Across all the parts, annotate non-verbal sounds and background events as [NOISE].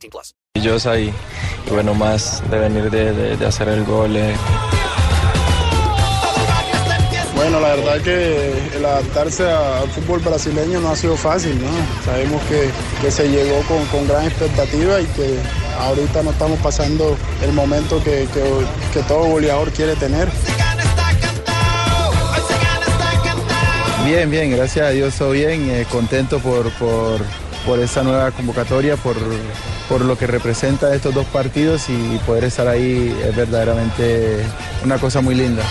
18 plus. Y bueno, más de venir de, de- de hacer el gol. eh. Bueno, la verdad que el adaptarse al fútbol brasileño no ha sido fácil, ¿no? Sabemos que, que se llegó con, con gran expectativa y que ahorita no estamos pasando el momento que, que- que todo goleador quiere tener. Bien, bien, gracias a Dios, todo bien, eh, contento por, por, por esta nueva convocatoria, por, por lo que representa estos dos partidos y poder estar ahí es verdaderamente una cosa muy linda.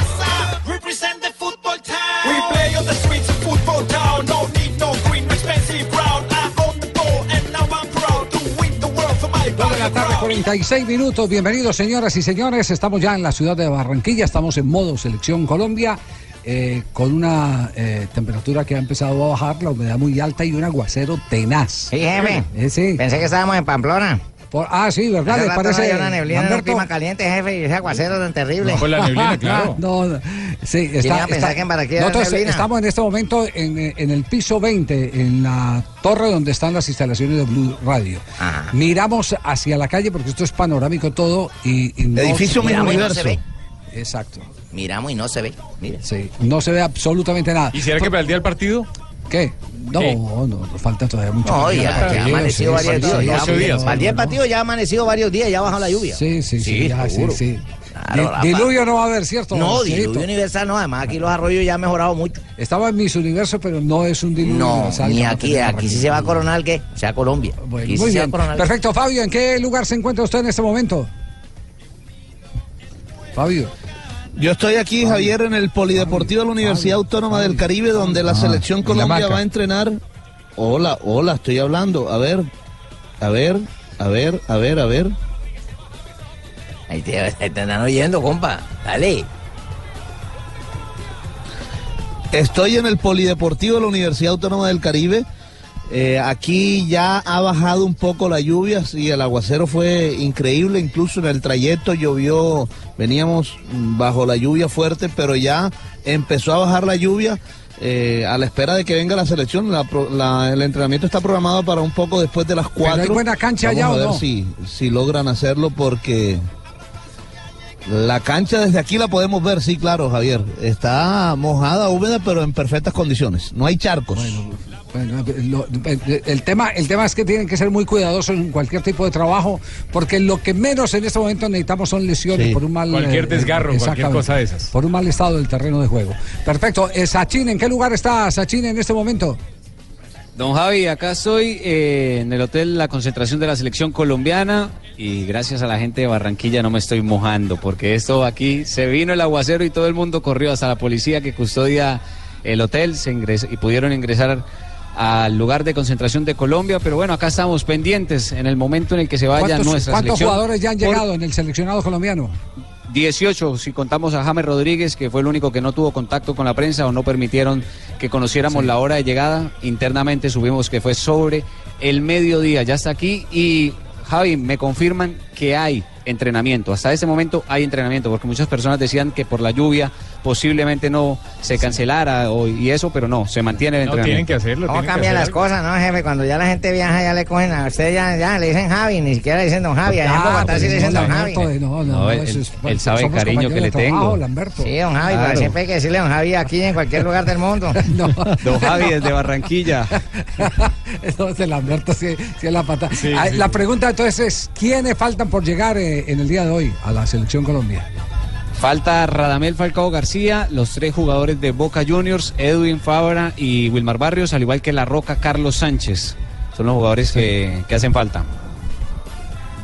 Tarde, 46 minutos. Bienvenidos, señoras y señores. Estamos ya en la ciudad de Barranquilla. Estamos en modo selección Colombia. Eh, con una eh, temperatura que ha empezado a bajar, la humedad muy alta y un aguacero tenaz. Sí, jefe. Eh, sí. Pensé que estábamos en Pamplona. Por- ah, sí, ¿verdad? Hace ¿Les rato parece? no había una neblina en un clima caliente, jefe, y ese aguacero tan terrible. No, [LAUGHS] no, sí, ¿Quién iba a pensar que en Barranquilla era Nosotros neblina? estamos en este momento en, en el piso 20, en la torre donde están las instalaciones de Blue Radio. Miramos hacia la calle porque esto es panorámico todo y, y no Edificio se- mismo Miramos y no universo. se ve. Exacto. Miramos y no se ve. Mire. Sí, no se ve absolutamente nada. ¿Y será que para el día del partido? ¿Qué? No, ¿Qué? no, falta todavía mucho. No, ya, ya ha Sí, amanecido sí, varios sí, días. sí, ya- sí, sí, Para el día del no. partido ya ha amanecido varios días, ya ha bajado la lluvia. Sí, sí, sí, ya, sí, seguro. sí. Claro, Di- la diluvio no va a haber, ¿cierto? No, diluvio universal no, además aquí los arroyos ya han mejorado mucho. Estaba en Miss Universo, pero no es un diluvio No, universal ni aquí, aquí sí se va a coronar que sea Colombia. Bueno, Aquí sí muy se va a bien. coronar. Perfecto, Fabio, ¿en qué lugar se encuentra usted en este momento? Fabio. Yo estoy aquí, Javier, en el Polideportivo de la Universidad Autónoma del Caribe, donde la selección en la Colombia va a entrenar. Hola, hola, estoy hablando. A ver, a ver, a ver, a ver, a ver. Ahí te, te están oyendo, compa. Dale. Estoy en el Polideportivo de la Universidad Autónoma del Caribe. Eh, aquí ya ha bajado un poco la lluvia, sí, el aguacero fue increíble, incluso en el trayecto llovió, veníamos bajo la lluvia fuerte, pero ya empezó a bajar la lluvia eh, a la espera de que venga la selección. La pro- la- el entrenamiento está programado para un poco después de las cuatro. hay buena cancha Vamos allá, a ¿o ver no? si, si logran hacerlo porque la cancha desde aquí la podemos ver, sí, claro, Javier. Está mojada, húmeda, pero en perfectas condiciones. No hay charcos. Bueno, lo- el, tema, el tema es que tienen que ser muy cuidadosos en cualquier tipo de trabajo, porque lo que menos en este momento necesitamos son lesiones Sí. por un mal... Cualquier eh, desgarro, cualquier cosa de esas. Por un mal estado del terreno de juego. Perfecto. Eh, Sachin, ¿en qué lugar está Sachin en este momento? Don Javi, acá estoy eh, en el hotel La Concentración de la Selección Colombiana y gracias a la gente de Barranquilla no me estoy mojando porque esto aquí se vino el aguacero y todo el mundo corrió hasta la policía que custodia el hotel se ingres- y pudieron ingresar al lugar de concentración de Colombia, pero bueno, acá estamos pendientes en el momento en el que se vaya ¿Cuántos, nuestra cuántos selección. jugadores ya han Por- llegado en el seleccionado colombiano? 18, si contamos a James Rodríguez, que fue el único que no tuvo contacto con la prensa o no permitieron que conociéramos Sí. la hora de llegada. Internamente subimos que fue sobre el mediodía, ya está aquí. Y Javi, me confirman que hay entrenamiento. Hasta ese momento hay entrenamiento, porque muchas personas decían que por la lluvia posiblemente no se cancelara o- y eso, pero no, se mantiene el No, entrenamiento. tienen que hacerlo. ¿Cómo cambian las cosas, no, jefe? Cuando ya la gente viaja, ya le cogen a usted, ya, ya le dicen Javi, ni siquiera le dicen Don Javi. Allá en Ah, Bogotá sí le dicen no, Don Javi. No, no, No, él- sabe el cariño que le tengo. Lamberto. Sí, Don Javi, Claro. pero siempre hay que decirle Don Javi aquí en cualquier lugar del mundo. [LAUGHS] Don Javi desde Barranquilla. [LAUGHS] Entonces Lamberto sí, sí es la pata. Sí, Ah, sí. La pregunta entonces es, ¿quiénes faltan por llegar eh, en el día de hoy a la selección Colombia? Falta Radamel Falcao García, los tres jugadores de Boca Juniors, Edwin Fabra y Wilmar Barrios, al igual que La Roca Carlos Sánchez. Son los jugadores que, que hacen falta.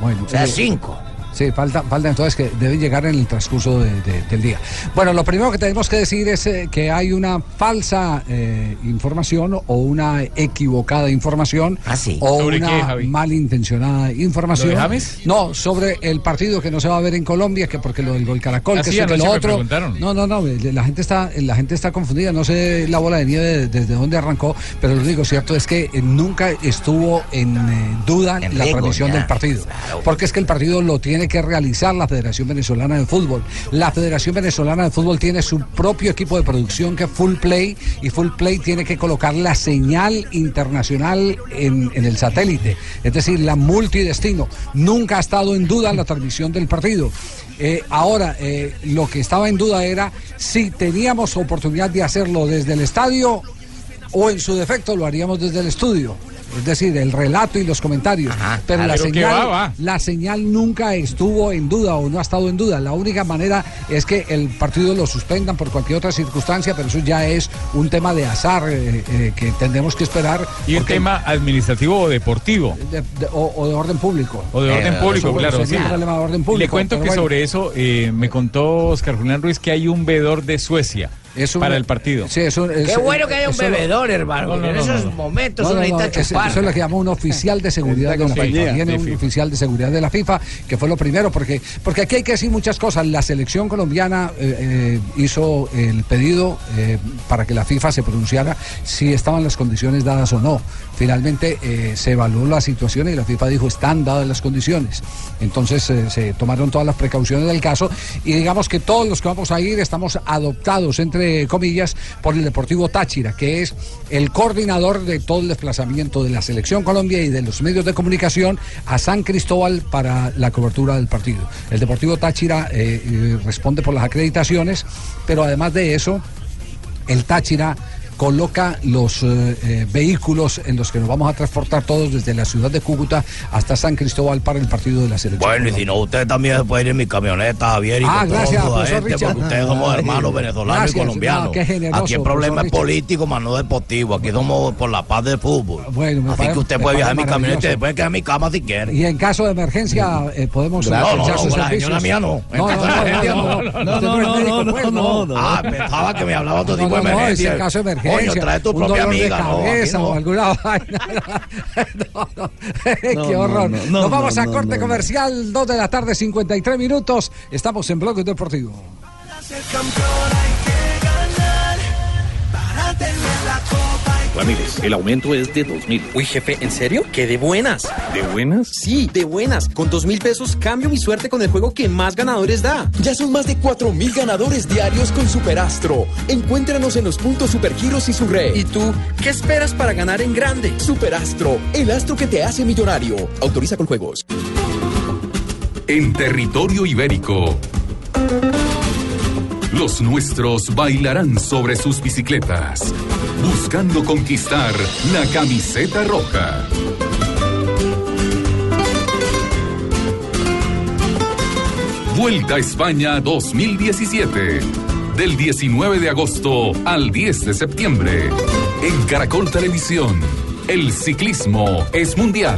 Bueno, O sea, eh, cinco. Sí, falta, falta entonces que debe llegar en el transcurso de- de- del día. Bueno, lo primero que tenemos que decir es eh, que hay una falsa eh, información o una equivocada información o ¿Sobre una qué, Javi? malintencionada información. ¿Lo de James? No, sobre el partido que no se va a ver en Colombia, que porque lo del gol Caracol, Ah, que sí, eso, que lo otro. No, no, no, la gente está, la gente está confundida, no sé la bola de nieve desde dónde arrancó, pero lo único cierto es que eh, nunca estuvo en eh, duda En la riesgo, transmisión ya, del partido. Porque es que el partido lo tiene que realizar la Federación Venezolana de Fútbol. La Federación Venezolana de Fútbol tiene su propio equipo de producción que es Full Play y Full Play tiene que colocar la señal internacional en, en el satélite, es decir, la multidestino. Nunca ha estado en duda la transmisión del partido. Eh, ahora, eh, lo que estaba en duda era si teníamos oportunidad de hacerlo desde el estadio o en su defecto lo haríamos desde el estudio. Es decir, el relato y los comentarios. pero Ah, la, pero señal, va, va. la señal nunca estuvo en duda o no ha estado en duda. La única manera es que el partido lo suspendan por cualquier otra circunstancia, pero eso ya es un tema de azar eh, eh, que tendremos que esperar. ¿Y un porque- tema administrativo o deportivo? de- de- o, o de orden público. O de orden Eh, público, eso, claro. sería sí. un problema de orden Y público. Le cuento que bueno. sobre eso eh, me contó Oscar Julián Ruiz que hay un veedor de Suecia un- para el partido. Sí, es un- es- Qué bueno que haya un bebedor, hermano. No, no, en esos no, no. momentos No, no, es- eso es lo que llama un oficial de seguridad de la Sí, FIFA. Viene un FIFA. oficial de seguridad de la FIFA, que fue lo primero, porque, porque aquí hay que decir muchas cosas. La selección colombiana eh, eh, hizo el pedido eh, para que la FIFA se pronunciara si estaban las condiciones dadas o no. Finalmente eh, se evaluó la situación y la FIFA dijo están dadas las condiciones. Entonces eh, se tomaron todas las precauciones del caso y digamos que todos los que vamos a ir estamos adoptados, entre comillas, por el Deportivo Táchira, que es el coordinador de todo el desplazamiento de la Selección Colombia y de los medios de comunicación a San Cristóbal para la cobertura del partido. El Deportivo Táchira eh, eh, responde por las acreditaciones, pero además de eso, el Táchira coloca los eh, eh, vehículos en los que nos vamos a transportar todos desde la ciudad de Cúcuta hasta San Cristóbal para el partido de la selección. Bueno, y si no, usted también se puede ir en mi camioneta, Javier, y Ah, con gracias, toda la profesor gente, Richard. porque ustedes somos Ah, hermanos venezolanos gracias, y colombianos. no, qué generoso, Aquí el problema es político, más no deportivo. Aquí somos por la paz del fútbol. Bueno, me Así parece- que usted puede viajar en mi camioneta y después quedar en mi cama si quiere. Y en caso de emergencia eh, podemos No, no, sus la servicios. señora mía no. No, no, no, emergencia, no, no. no, No, no, no, no, no, no. Ah, pensaba que me hablaba otro No, tipo de no, no, emergencia. es en caso de emergencia. Coño, trae tu un propia dolor de amiga, no, aquí cabeza no. o alguna vaina. No, [LAUGHS] no. [LAUGHS] Qué no, horror. no, no, Nos vamos no, a no, corte no, no. comercial, 2 de la tarde, 53 minutos. Estamos en Bloque Deportivo. Ramírez, el aumento es de dos mil. Uy, jefe, ¿en serio? ¿Qué de buenas? ¿De buenas? Sí, de buenas. Con dos mil pesos cambio mi suerte con el juego que más ganadores da. Ya son más de cuatro mil ganadores diarios con Superastro. Encuéntranos en los puntos Supergiros y su red. ¿Y tú qué esperas para ganar en grande? Superastro, el astro que te hace millonario. Autoriza con juegos. En territorio ibérico. Los nuestros bailarán sobre sus bicicletas, buscando conquistar la camiseta roja. Vuelta a España 2017. Del 19 de agosto al 10 de septiembre. En Caracol Televisión. El ciclismo es mundial.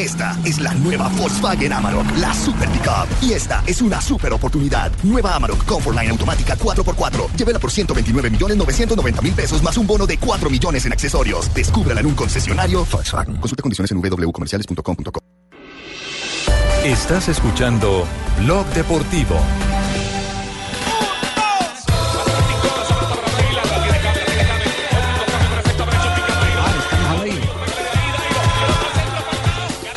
Esta es la nueva Volkswagen Amarok, la Super Pickup. Y esta es una super oportunidad. Nueva Amarok Comfortline automática 4x4. Llévela por 129 millones 990 mil pesos más un bono de 4 millones en accesorios. Descúbrela en un concesionario Volkswagen. Consulta condiciones en www.comerciales.com.co. Estás escuchando Blog Deportivo.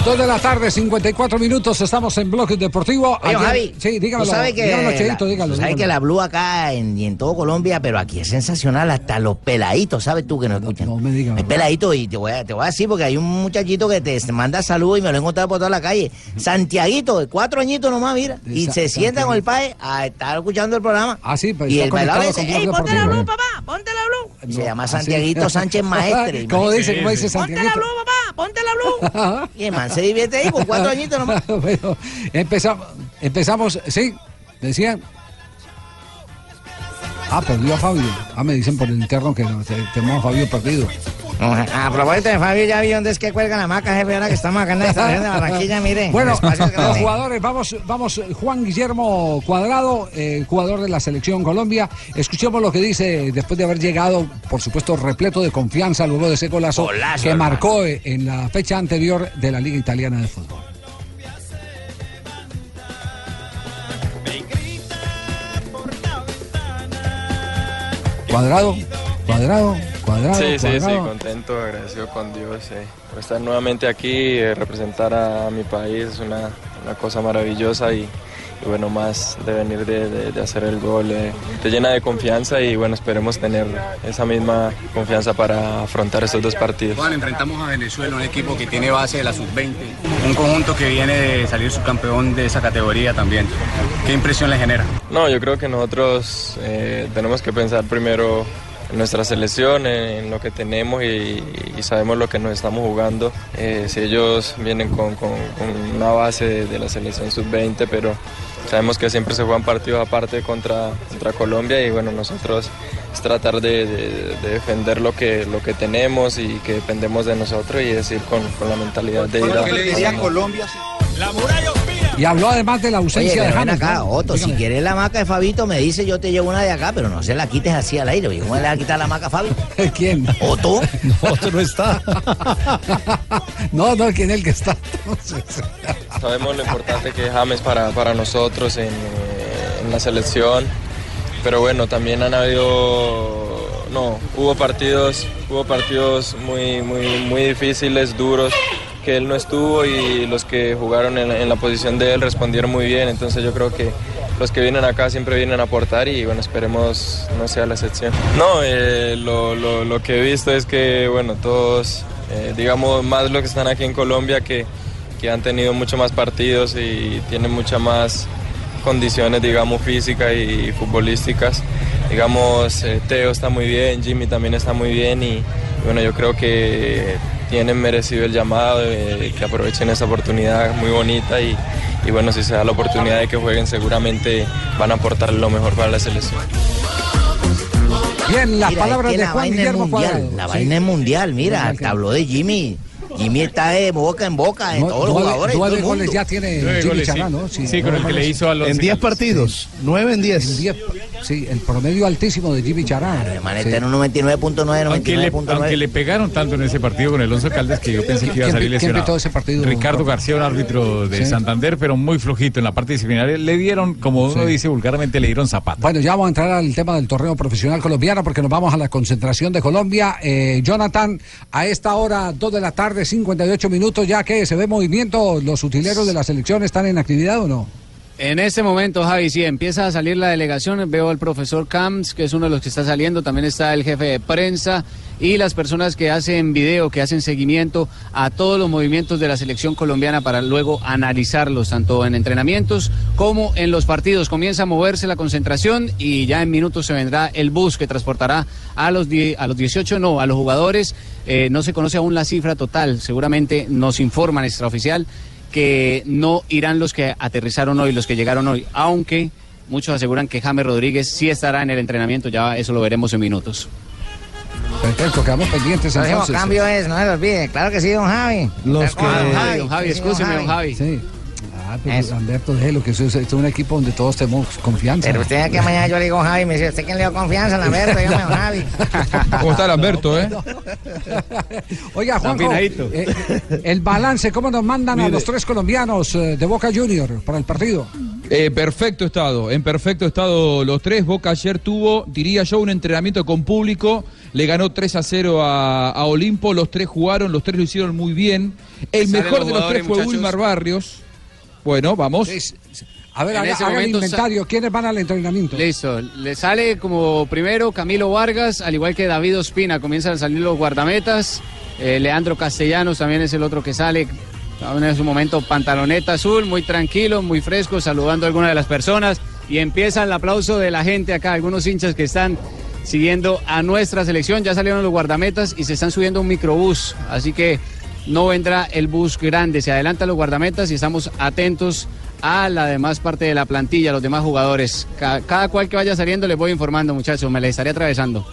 Dos de la tarde, 54 minutos, estamos en Bloque Deportivo. Oye, Ayer- Javi, Sí, dígamelo. tú sabes que, dígamelo, la- Cheito, dígalo, dígalo. que la Blue acá en, y en todo Colombia, pero aquí es sensacional, hasta los peladitos, ¿sabes tú que nos escuchan? No me digas. Hay peladitos y te voy, a, te voy a decir porque hay un muchachito que te manda saludos y me lo he encontrado por toda la calle. Santiaguito, de cuatro añitos nomás, mira. Y se sienta con el padre a estar escuchando el programa. Ah, sí, pues Y el pelado le dice, ¡Ey, ponte la Deportivo". Blue, papá! ¡Ponte la Blue! Se llama Ah. Santiaguito Sánchez [LAUGHS] Maestre. ¿Cómo dice? ¿Cómo dice Ponte la Santiaguito? Blue, papá! ¡Ponte la Blue! [LAUGHS] y el man se divierte ahí con cuatro añitos nomás. [LAUGHS] empezamos, empezamos, sí, decían. Ah, perdió a Fabio. Ah, me dicen por el interno que tenemos a Fabio perdido. A propósito de Fabio, ya vi dónde es que cuelgan la maca, jefe, ahora que estamos acá en la estación de Barranquilla, mire. Bueno, los jugadores, vamos, vamos, Juan Guillermo Cuadrado, eh, jugador de la selección Colombia. Escuchemos lo que dice después de haber llegado, por supuesto, repleto de confianza luego de ese golazo, Golazo, que hermano. marcó eh, en la fecha anterior de la Liga Italiana de Fútbol. Cuadrado, cuadrado, cuadrado. Sí, sí, sí, contento, agradecido con Dios eh, por estar nuevamente aquí, eh, representar a, mi país es una, una cosa maravillosa y, y bueno, más de venir de, de- de hacer el gol, eh, te llena de confianza y bueno, esperemos tener esa misma confianza para afrontar estos dos partidos. Juan, enfrentamos a Venezuela, un equipo que tiene base de la sub-20, un conjunto que viene de salir subcampeón de esa categoría también. ¿Qué impresión le genera? No, yo creo que nosotros eh, tenemos que pensar primero en nuestra selección, en, en lo que tenemos y, y sabemos lo que nos estamos jugando. Eh, si ellos vienen con, con- con una base de, de la selección sub-20, pero sabemos que siempre se juegan partidos aparte contra, contra Colombia y bueno, nosotros es tratar de, de- de defender lo que, lo que tenemos y que dependemos de nosotros y decir con, con la mentalidad de ir a... ¿Qué le diría a Colombia? Y habló además de la Oye, ausencia pero de ven James. acá, ¿no? Otto, si quieres la maca de Fabito, me dice yo te llevo una de acá, pero no se la quites así al aire. ¿Cómo le vas a quitar la maca a Fabio? ¿Quién? ¿Otto? [LAUGHS] No, Otto no está. [LAUGHS] no, no, ¿quién es el que está? [LAUGHS] Sabemos lo importante que es James para, para nosotros en, en la selección, pero bueno, también han habido, no, hubo partidos, hubo partidos muy, muy, muy difíciles, duros, que él no estuvo y los que jugaron en, en la posición de él respondieron muy bien, entonces yo creo que los que vienen acá siempre vienen a aportar y bueno, esperemos no sea la excepción. No, eh, lo, lo- lo que he visto es que bueno, todos, eh, digamos más los que están aquí en Colombia que que han tenido mucho más partidos y tienen muchas más condiciones, digamos, físicas y futbolísticas. Digamos, eh, Teo está muy bien, Jimmy también está muy bien y bueno, yo creo que tienen merecido el llamado, eh, que aprovechen esa oportunidad muy bonita y, y bueno, si se da la oportunidad de que jueguen seguramente van a aportar lo mejor para la selección. Bien, las Mira, palabras es que de la Juan Guillermo mundial, Cuadrado. La Sí. vaina es mundial, mira, Mundial que- habló de Jimmy. Jimmy está de boca en boca de todos los jugadores. todo nueve goles ya tiene Jimmy sí. Chará, ¿no? Sí, Sí, con el que le hizo a los... En 10 partidos, 9 en 10. Sí, el promedio altísimo de Jimmy Chará. Sí. está en un 99.9, Aunque le, 99.9. aunque le pegaron tanto en ese partido con el Once Caldas que yo pensé que iba a ¿Quién- salir lesionado. ese partido? Ricardo García, un árbitro de Sí. Santander, pero muy flojito en la parte disciplinaria. Le dieron, como uno Sí. dice vulgarmente, le dieron zapato. Bueno, ya vamos a entrar al tema del torneo profesional colombiano porque nos vamos a la concentración de Colombia. Eh, Jonathan, a esta hora, 2 de la tarde, 58 minutos, ya que se ve movimiento, los utileros de la selección están en actividad o no? En este momento, Javi, sí, empieza a salir la delegación. Veo al profesor Camps, que es uno de los que está saliendo. También está el jefe de prensa y las personas que hacen video, que hacen seguimiento a todos los movimientos de la selección colombiana para luego analizarlos, tanto en entrenamientos como en los partidos. Comienza a moverse la concentración y ya en minutos se vendrá el bus que transportará a los, a los 18, no, a los jugadores. Eh, no se conoce aún la cifra total, seguramente nos informan extraoficial que no irán los que aterrizaron hoy, los que llegaron hoy, aunque muchos aseguran que James Rodríguez sí estará en el entrenamiento, ya eso lo veremos en minutos. Perfecto, quedamos pendientes El entonces. cambio es, no se lo olvide, claro que sí, don Javi. Los ¿Se acuerda, que- don Javi? Don Javi, Sí, sí, escúcheme, don Javi. Sí. Ah, pero Alberto, déjelo, que eso es, esto es un equipo donde todos tenemos confianza. Pero usted que mañana yo le digo Javi, me dice, ¿usted quién le dio confianza, [LAUGHS] Lamberto? Dígame, Javi. ¿Cómo está Lamberto, eh? Oiga, Juanjo, eh, el balance, ¿cómo nos mandan a los tres colombianos eh, de Boca Junior para el partido? Eh, perfecto estado, en perfecto estado los tres. Boca ayer tuvo, diría yo, un entrenamiento con público. Le ganó 3 a 0 a, a Olimpo. Los tres jugaron, los tres lo hicieron muy bien. El mejor los de los tres fue muchachos. Wilmar Barrios. Bueno, vamos. A ver, En haga, ese haga el inventario. ¿Quiénes van al entrenamiento? Listo, le sale como primero Camilo Vargas, al igual que David Ospina, comienzan a salir los guardametas, Eh, Leandro Castellanos también es el otro que sale, en su momento pantaloneta azul, muy tranquilo, muy fresco, saludando a algunas de las personas. Y empieza el aplauso de la gente acá, algunos hinchas que están siguiendo a nuestra selección, ya salieron los guardametas y se están subiendo a un microbús, así que no vendrá el bus grande, se adelantan los guardametas y estamos atentos a la demás parte de la plantilla, los demás jugadores. Ca- cada cual que vaya saliendo les voy informando, muchachos, me les estaré atravesando.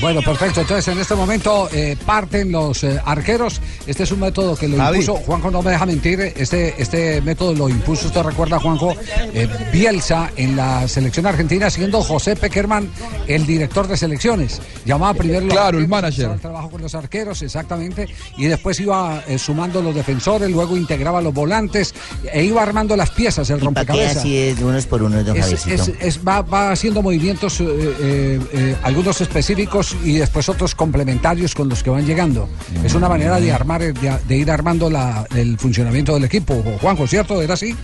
Bueno, perfecto. Entonces, en este momento eh, parten los eh, arqueros. Este es un método que lo Javi. impuso, Juanjo no me deja mentir, este, este método lo impuso, usted recuerda, Juanjo, eh, Bielsa en la selección argentina, siendo José Peckerman el director de selecciones. Llamaba primero los Claro, el manager. el trabajo con los arqueros, exactamente, y después iba eh, sumando los defensores, luego integraba los volantes e iba armando las piezas, el ¿Para qué rompecabezas. así es de unos por unos, don Es- Javiercito? es- es- va, va haciendo movimientos, eh, eh, eh, algunos específicos y después otros complementarios con los que van llegando. Es una manera de armar, de, ir armando la- el funcionamiento del equipo. Juanjo, ¿cierto? ¿Era así?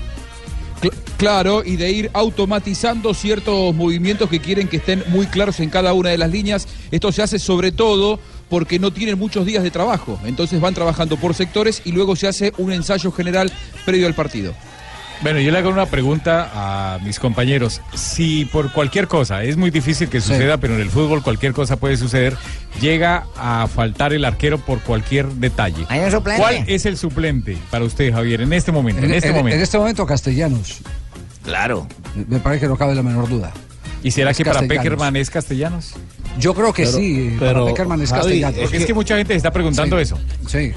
Cl- Claro, y de ir automatizando ciertos movimientos que quieren que estén muy claros en cada una de las líneas. Esto se hace sobre todo porque no tienen muchos días de trabajo. Entonces van trabajando por sectores y luego se hace un ensayo general previo al partido. Bueno, yo le hago una pregunta a mis compañeros. Si por cualquier cosa, es muy difícil que suceda, pero en el fútbol cualquier cosa puede suceder, llega a faltar el arquero por cualquier detalle. ¿Hay un suplente? ¿Cuál es el suplente para usted, Javier, en este momento? En, En, este en- momento. en este momento, Castellanos. Claro. Me parece que no cabe la menor duda. ¿Y será Es que para. Peckerman es castellanos? Yo creo que Pero- sí. pero, para Peckerman es Javi, Castellanos. Porque es que mucha gente se está preguntando Sí. eso. Sí.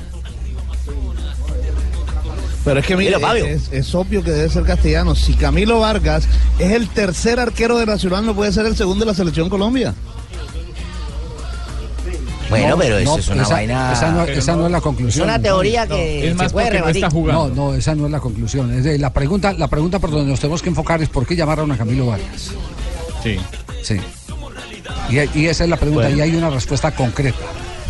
Pero es que mire, Mira, Fabio. es, es obvio que debe ser castellano. Si Camilo Vargas es el tercer arquero de Nacional, no puede ser el segundo de la selección Colombia. Bueno, No, pero eso no, es una esa, vaina. Esa no, esa no es la conclusión. Es una teoría que se puede rebatir. No, no, esa no es la conclusión. Es de- la pregunta, la pregunta por donde nos tenemos que enfocar es por qué llamaron a Camilo Vargas. Sí. Sí. Y, y esa es la pregunta. Bueno. Y hay una respuesta concreta.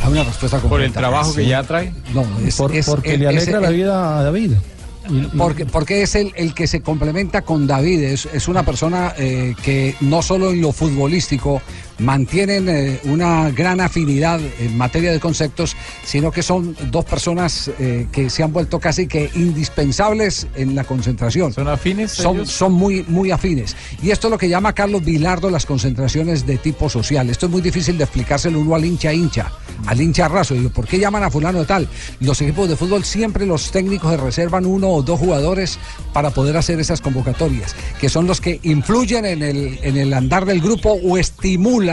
Hay una respuesta concreta. ¿Por el trabajo que ya trae? No, es, Por- es- porque le es- alegra la vida a David. Porque, porque es el, el que se complementa con David. Es, es una persona eh, que no solo en lo futbolístico mantienen eh, una gran afinidad en materia de conceptos, sino que son dos personas eh, que se han vuelto casi que indispensables en la concentración. ¿Son afines? Son, ellos? son muy, muy afines. Y esto es lo que llama Carlos Vilardo las concentraciones de tipo social. Esto es muy difícil de explicárselo uno al hincha hincha, al hincha raso. Digo, ¿por qué llaman a fulano de tal? Los equipos de fútbol siempre los técnicos reservan uno o dos jugadores para poder hacer esas convocatorias, que son los que influyen en el, en el andar del grupo o estimulan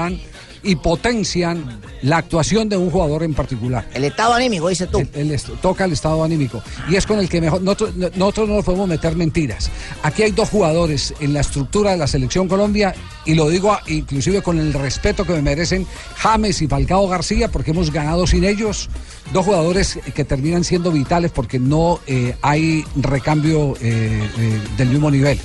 y potencian la actuación de un jugador en particular. El estado anímico, dice tú. El- el est- toca el estado anímico. Y es con el que mejor. Nosotros, no- nosotros no nos podemos meter mentiras. Aquí hay dos jugadores en la estructura de la selección Colombia, y lo digo a- inclusive con el respeto que me merecen James y Falcao García, porque hemos ganado sin ellos. Dos jugadores que terminan siendo vitales porque no eh, hay recambio eh, eh, del mismo nivel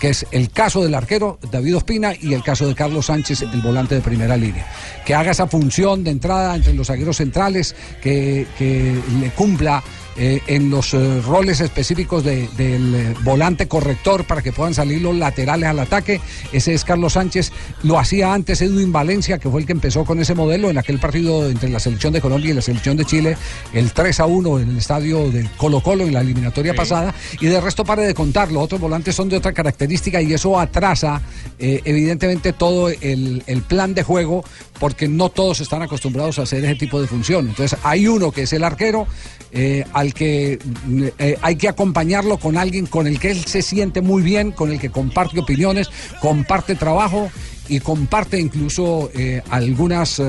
que es el caso del arquero David Ospina y el caso de Carlos Sánchez, el volante de primera línea. Que haga esa función de entrada entre los zagueros centrales, que, que le cumpla eh, en los eh, roles específicos de- del eh, volante corrector para que puedan salir los laterales al ataque. Ese es Carlos Sánchez. Lo hacía antes Edwin Valencia, que fue el que empezó con ese modelo en aquel partido entre la selección de Colombia y la selección de Chile, el 3 a 1 en el estadio de Colo Colo en la eliminatoria pasada. Y de resto, pare de contar, los otros volantes son de otra característica y eso atrasa eh, evidentemente todo el, plan de juego porque no todos están acostumbrados a hacer ese tipo de función. Entonces hay uno que es el arquero eh, al que mm, eh, hay que acompañarlo con alguien con el que él se siente muy bien, con el que comparte opiniones, comparte trabajo y comparte incluso algunas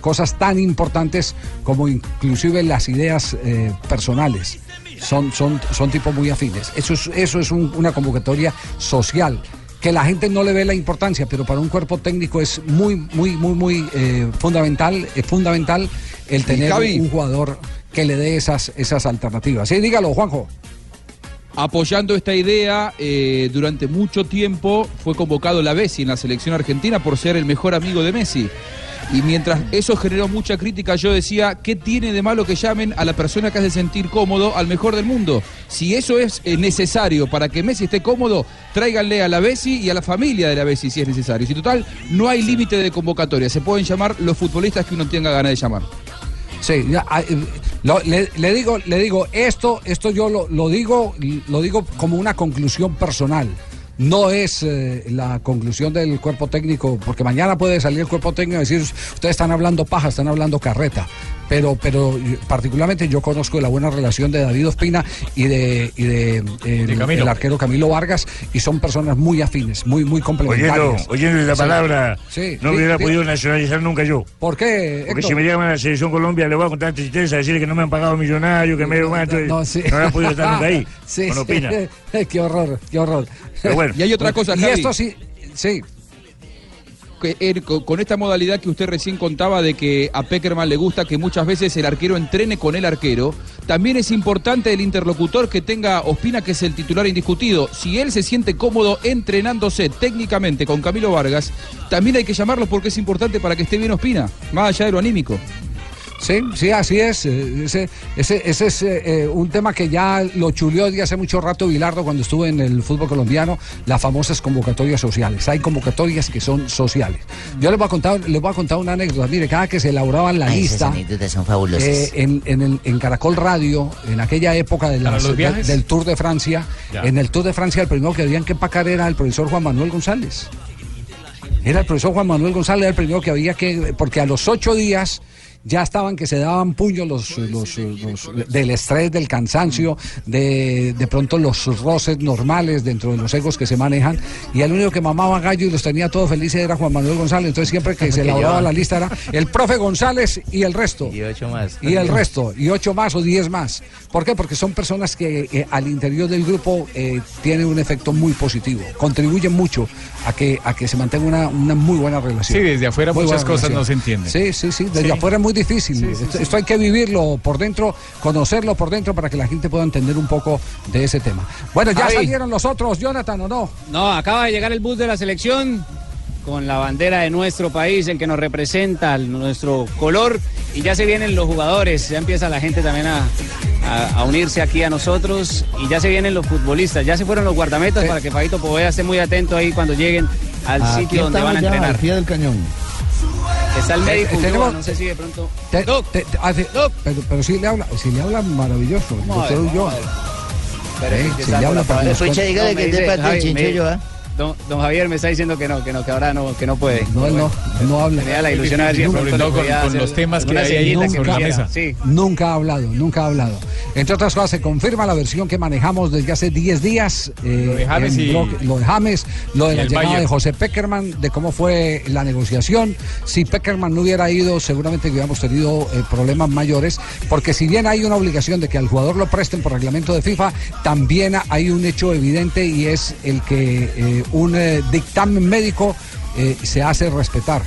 cosas tan importantes como inclusive las ideas personales. Son, son, son tipos muy afines. Eso es, eso es un- una convocatoria social que la gente no le ve la importancia, pero para un cuerpo técnico es muy, muy, muy, muy eh, fundamental, es fundamental el tener un jugador que le dé esas, esas alternativas. Sí, dígalo, Juanjo. Apoyando esta idea, eh, durante mucho tiempo fue convocado la Bessi en la selección argentina por ser el mejor amigo de Messi. Y mientras eso generó mucha crítica, yo decía, ¿qué tiene de malo que llamen a la persona que hace sentir cómodo al mejor del mundo? Si eso es eh, necesario para que Messi esté cómodo, tráiganle a la Bessi y a la familia de la Bessi si es necesario. Si total, no hay límite de convocatoria, se pueden llamar los futbolistas que uno tenga ganas de llamar. Sí, ya, ah, eh, le, digo, le digo, esto, esto yo lo digo, lo digo como una conclusión personal. No es eh, la conclusión del cuerpo técnico, porque mañana puede salir el cuerpo técnico y decir, ustedes están hablando paja, están hablando carreta. Pero, pero particularmente yo conozco la buena relación de David Ospina y de, y de, eh, el, arquero Camilo Vargas y son personas muy afines, muy, muy complementarias. oyendo la palabra, Sí, no sí, hubiera sí. podido nacionalizar nunca yo. ¿Por qué? Porque Héctor? si me llaman a la selección Colombia, le voy a contar tristeza, decirle que no me han pagado millonario, que me dio más, entonces no, sí. hubiera podido estar nunca ahí. [LAUGHS] Sí, con sí. Opina. [LAUGHS] qué horror, qué horror. Pero bueno. Y hay otra cosa, Y esto sí, sí. Con esta modalidad que usted recién contaba de que a Peckerman le gusta que muchas veces el arquero entrene con el arquero, también es importante el interlocutor que tenga Ospina, que es el titular indiscutido. Si él se siente cómodo entrenándose técnicamente con Camilo Vargas, también hay que llamarlo porque es importante para que esté bien Ospina, más allá de lo anímico. Sí, sí, así es. Eh, Ese, ese, ese es eh, eh, un tema que ya lo chuleó de hace mucho rato Bilardo cuando estuvo en el fútbol colombiano, las famosas convocatorias sociales. Hay convocatorias que son sociales. Yo les voy a contar, les voy a contar una anécdota. Mire, cada que se elaboraban la Ay, esas lista. anécdotas son fabulosas. eh, en, en el- en Caracol Radio, en aquella época de del Tour de Francia, Ya. en el Tour de Francia el primero que habían que empacar era el profesor Juan Manuel González. Era el profesor Juan Manuel González, era el primero que había que, porque a los ocho días ya estaban que se daban puños los, los, los- del estrés, del cansancio, de, de pronto los roces normales dentro de los egos que se manejan, y el único que mamaba gallo y los tenía todos felices era Juan Manuel González, entonces siempre que se elaboraba la lista era el profe González y el resto. Y ocho más. Y el resto, y ocho más o diez más. ¿Por qué? Porque son personas que eh, al interior del grupo eh, tienen un efecto muy positivo, contribuyen mucho a que, a que se mantenga una, una muy buena relación. Sí, desde afuera Muy muchas cosas relación. no se entienden. Sí, sí, sí, desde Sí. afuera es muy difícil. esto, esto hay que vivirlo por dentro, conocerlo por dentro para que la gente pueda entender un poco de ese tema. Bueno, ya salieron los otros, Jonathan, ¿o no? No, acaba de llegar el bus de la selección con la bandera de nuestro país, el que nos representa, el- nuestro color, y ya se vienen los jugadores, ya empieza la gente también a, a- a unirse aquí a nosotros, y ya se vienen los futbolistas, ya se fueron los guardametas para que Fabito Poveda esté muy atento ahí cuando lleguen al Aquí sitio donde van a entrenar. al pie del cañón. Está el Eh, médico, eh, tenemos- no sé si de pronto... Te- te- te- hace- pero, pero sí le habla, sí le habla maravilloso, el doctor Ulloa. Pero Eh, está le habla la para que parte Chincho me- Ulloa. Don, don Javier me está diciendo que no, que no, que ahora no, que no puede. No, él no, no habla. Tenía la ilusión a ver si de Sobre pronto todo le con- con los temas que hay ahí sobre la mesa. Sí. Nunca ha hablado, nunca ha hablado. Entre otras cosas, se confirma la versión que manejamos desde hace 10 días. eh, Lo de James en y- lo de James, lo de la llegada Bayern. de José Peckerman, de cómo fue la negociación. Si Peckerman no hubiera ido, seguramente hubiéramos tenido eh, problemas mayores, porque si bien hay una obligación de que al jugador lo presten por reglamento de FIFA, también hay un hecho evidente y es el que eh, un eh, dictamen médico eh, se hace respetar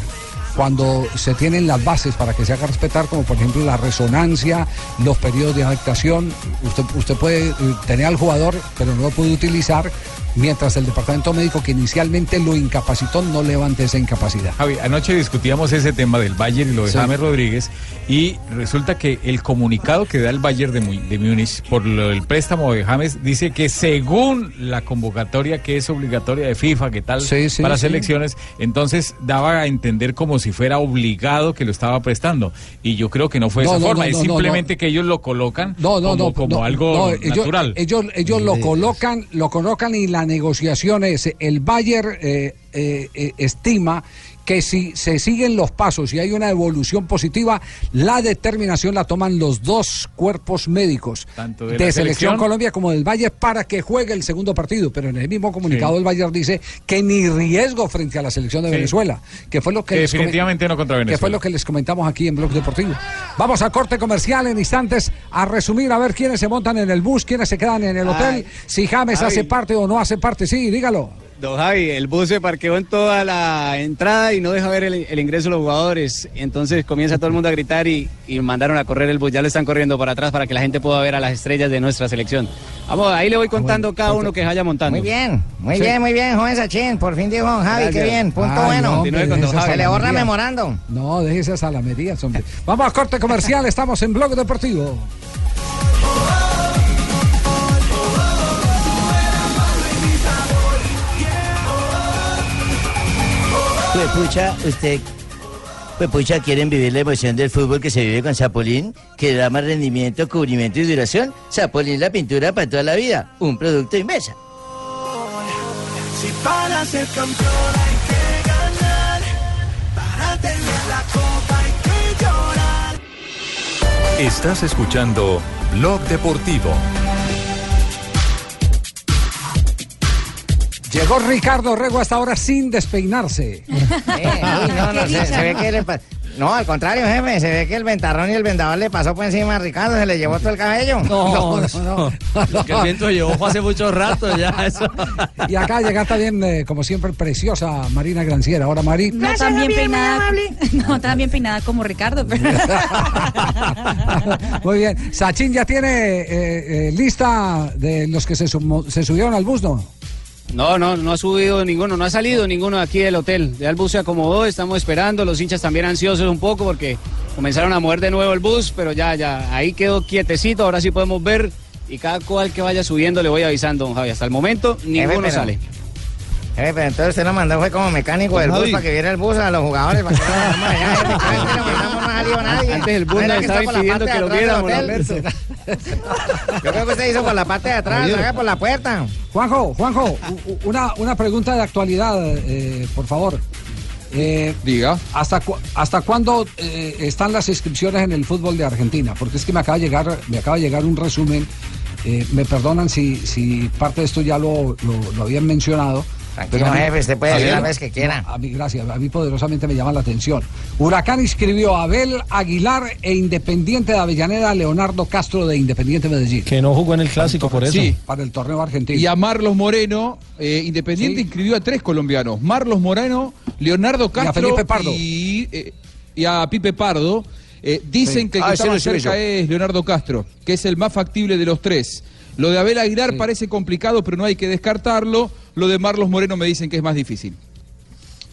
cuando se tienen las bases para que se haga respetar, como por ejemplo la resonancia, los periodos de adaptación. Usted, usted puede eh, tener al jugador, pero no lo puede utilizar mientras el departamento médico que inicialmente lo incapacitó no levante esa incapacidad. Javi, anoche discutíamos ese tema del Bayern y lo de Sí. James Rodríguez y resulta que el comunicado que da el Bayern de, de Múnich por lo del préstamo de James dice que según la convocatoria que es obligatoria de FIFA, que tal Sí, sí, para sí. selecciones, entonces daba a entender como si fuera obligado que lo estaba prestando y yo creo que no fue de No, esa no, forma, no, es no, no, simplemente que ellos lo colocan No, no, como, no, como no, algo no, ellos- natural. Ellos, ellos lo colocan, lo colocan y la negociación es el Bayer eh, eh, eh, estima que si se siguen los pasos y hay una evolución positiva, la determinación la toman los dos cuerpos médicos Tanto de de, selección, selección- Colombia como del Bayern para que juegue el segundo partido. Pero en el mismo comunicado el Bayern dice que ni riesgo frente a la selección de Sí. Venezuela, que fue lo que Que definitivamente no contra que fue Venezuela. lo que les comentamos aquí en Blog Deportivo. Vamos a corte comercial en instantes a resumir a ver quiénes se montan en el bus, quiénes se quedan en el hotel, Ay, si James hace parte o no hace parte. Sí, dígalo. Don Javi, el bus se parqueó en toda la entrada y no deja ver el, el ingreso de los jugadores. Entonces comienza todo el mundo a gritar y, y mandaron a correr el bus. Ya lo están corriendo para atrás para que la gente pueda ver a las estrellas de nuestra selección. Vamos, ahí le voy contando cada uno que vaya montando. Muy bien, muy Sí. bien, muy bien, joven Sachin. Por fin dijo don Javi, Gracias. qué bien, punto Ay, bueno. no, hombre, Continúe con don deje esas Se le borra memorando. No, deje esas salamerías, hombre. Vamos a corte comercial, estamos en Blog Deportivo. Pues pucha, usted, pues pucha, quieren vivir la emoción del fútbol que se vive con Zapolín, que da más rendimiento, cubrimiento y duración. Zapolín la pintura para toda la vida, un producto inversa. Si para ser campeón hay que ganar, para tener la copa hay que llorar. Estás escuchando Blog Deportivo. Llegó Ricardo Rego hasta ahora sin despeinarse. [LAUGHS] Eh, no, no, se, se ve que le pa- No, al contrario, jefe, se ve que el ventarrón y el vendedor le pasó por encima a Ricardo, se le llevó todo el cabello. [LAUGHS] No, no, no. Lo que el viento llevó fue hace mucho rato ya. [LAUGHS] Eso. Y acá llega también, eh, como siempre, preciosa Marina Granciera. Ahora, Mari. No tan bien peinada. No tan bien peinada como Ricardo, pero. Muy bien. Sachin ya tiene eh, eh, lista de los que se, sumo- se subieron al bus, ¿no? No, no, no ha subido ninguno, no ha salido ninguno de aquí del hotel. Ya el bus se acomodó, estamos esperando, los hinchas también ansiosos un poco porque comenzaron a mover de nuevo el bus, pero ya, ya, ahí quedó quietecito, ahora sí podemos ver y cada cual que vaya subiendo le voy avisando, don Javi. Hasta el momento ninguno pero- sale. Jefe, pero entonces usted lo mandó fue como mecánico del bus para que viera el bus a los jugadores, para que [LAUGHS] mandamos allá, mandamos, no ha salido nadie. Antes el bus No que estaba parte que lo viéramos. [LAUGHS] Yo creo que usted hizo por la parte de atrás, haga por la puerta. Juanjo, Juanjo, una, una pregunta de actualidad, eh, por favor. Eh, Diga. ¿Hasta, cu- hasta cuándo eh, están las inscripciones en el fútbol de Argentina? Porque es que me acaba de llegar, me acaba de llegar un resumen. eh, me perdonan si, si parte de esto ya lo, lo- lo habían mencionado. Tranquilo, a mí- jefe, usted puede a decir las veces que quiera. no, a mí, gracias. A mí poderosamente me llama la atención. Huracán inscribió a Abel Aguilar e Independiente de Avellaneda a Leonardo Castro de Independiente Medellín. Que no jugó en el clásico por eso. Sí. Para el torneo argentino. Y a Marlos Moreno, eh, Independiente Sí. inscribió a tres colombianos. Marlos Moreno, Leonardo Castro Felipe Pardo. y, eh, y a Pipe Pardo. Eh, dicen Sí. que el Ah, que ese está más cerca yo. es Leonardo Castro, que es el más factible de los tres. Lo de Abel Aguilar parece complicado, pero no hay que descartarlo. Lo de Marlos Moreno me dicen que es más difícil.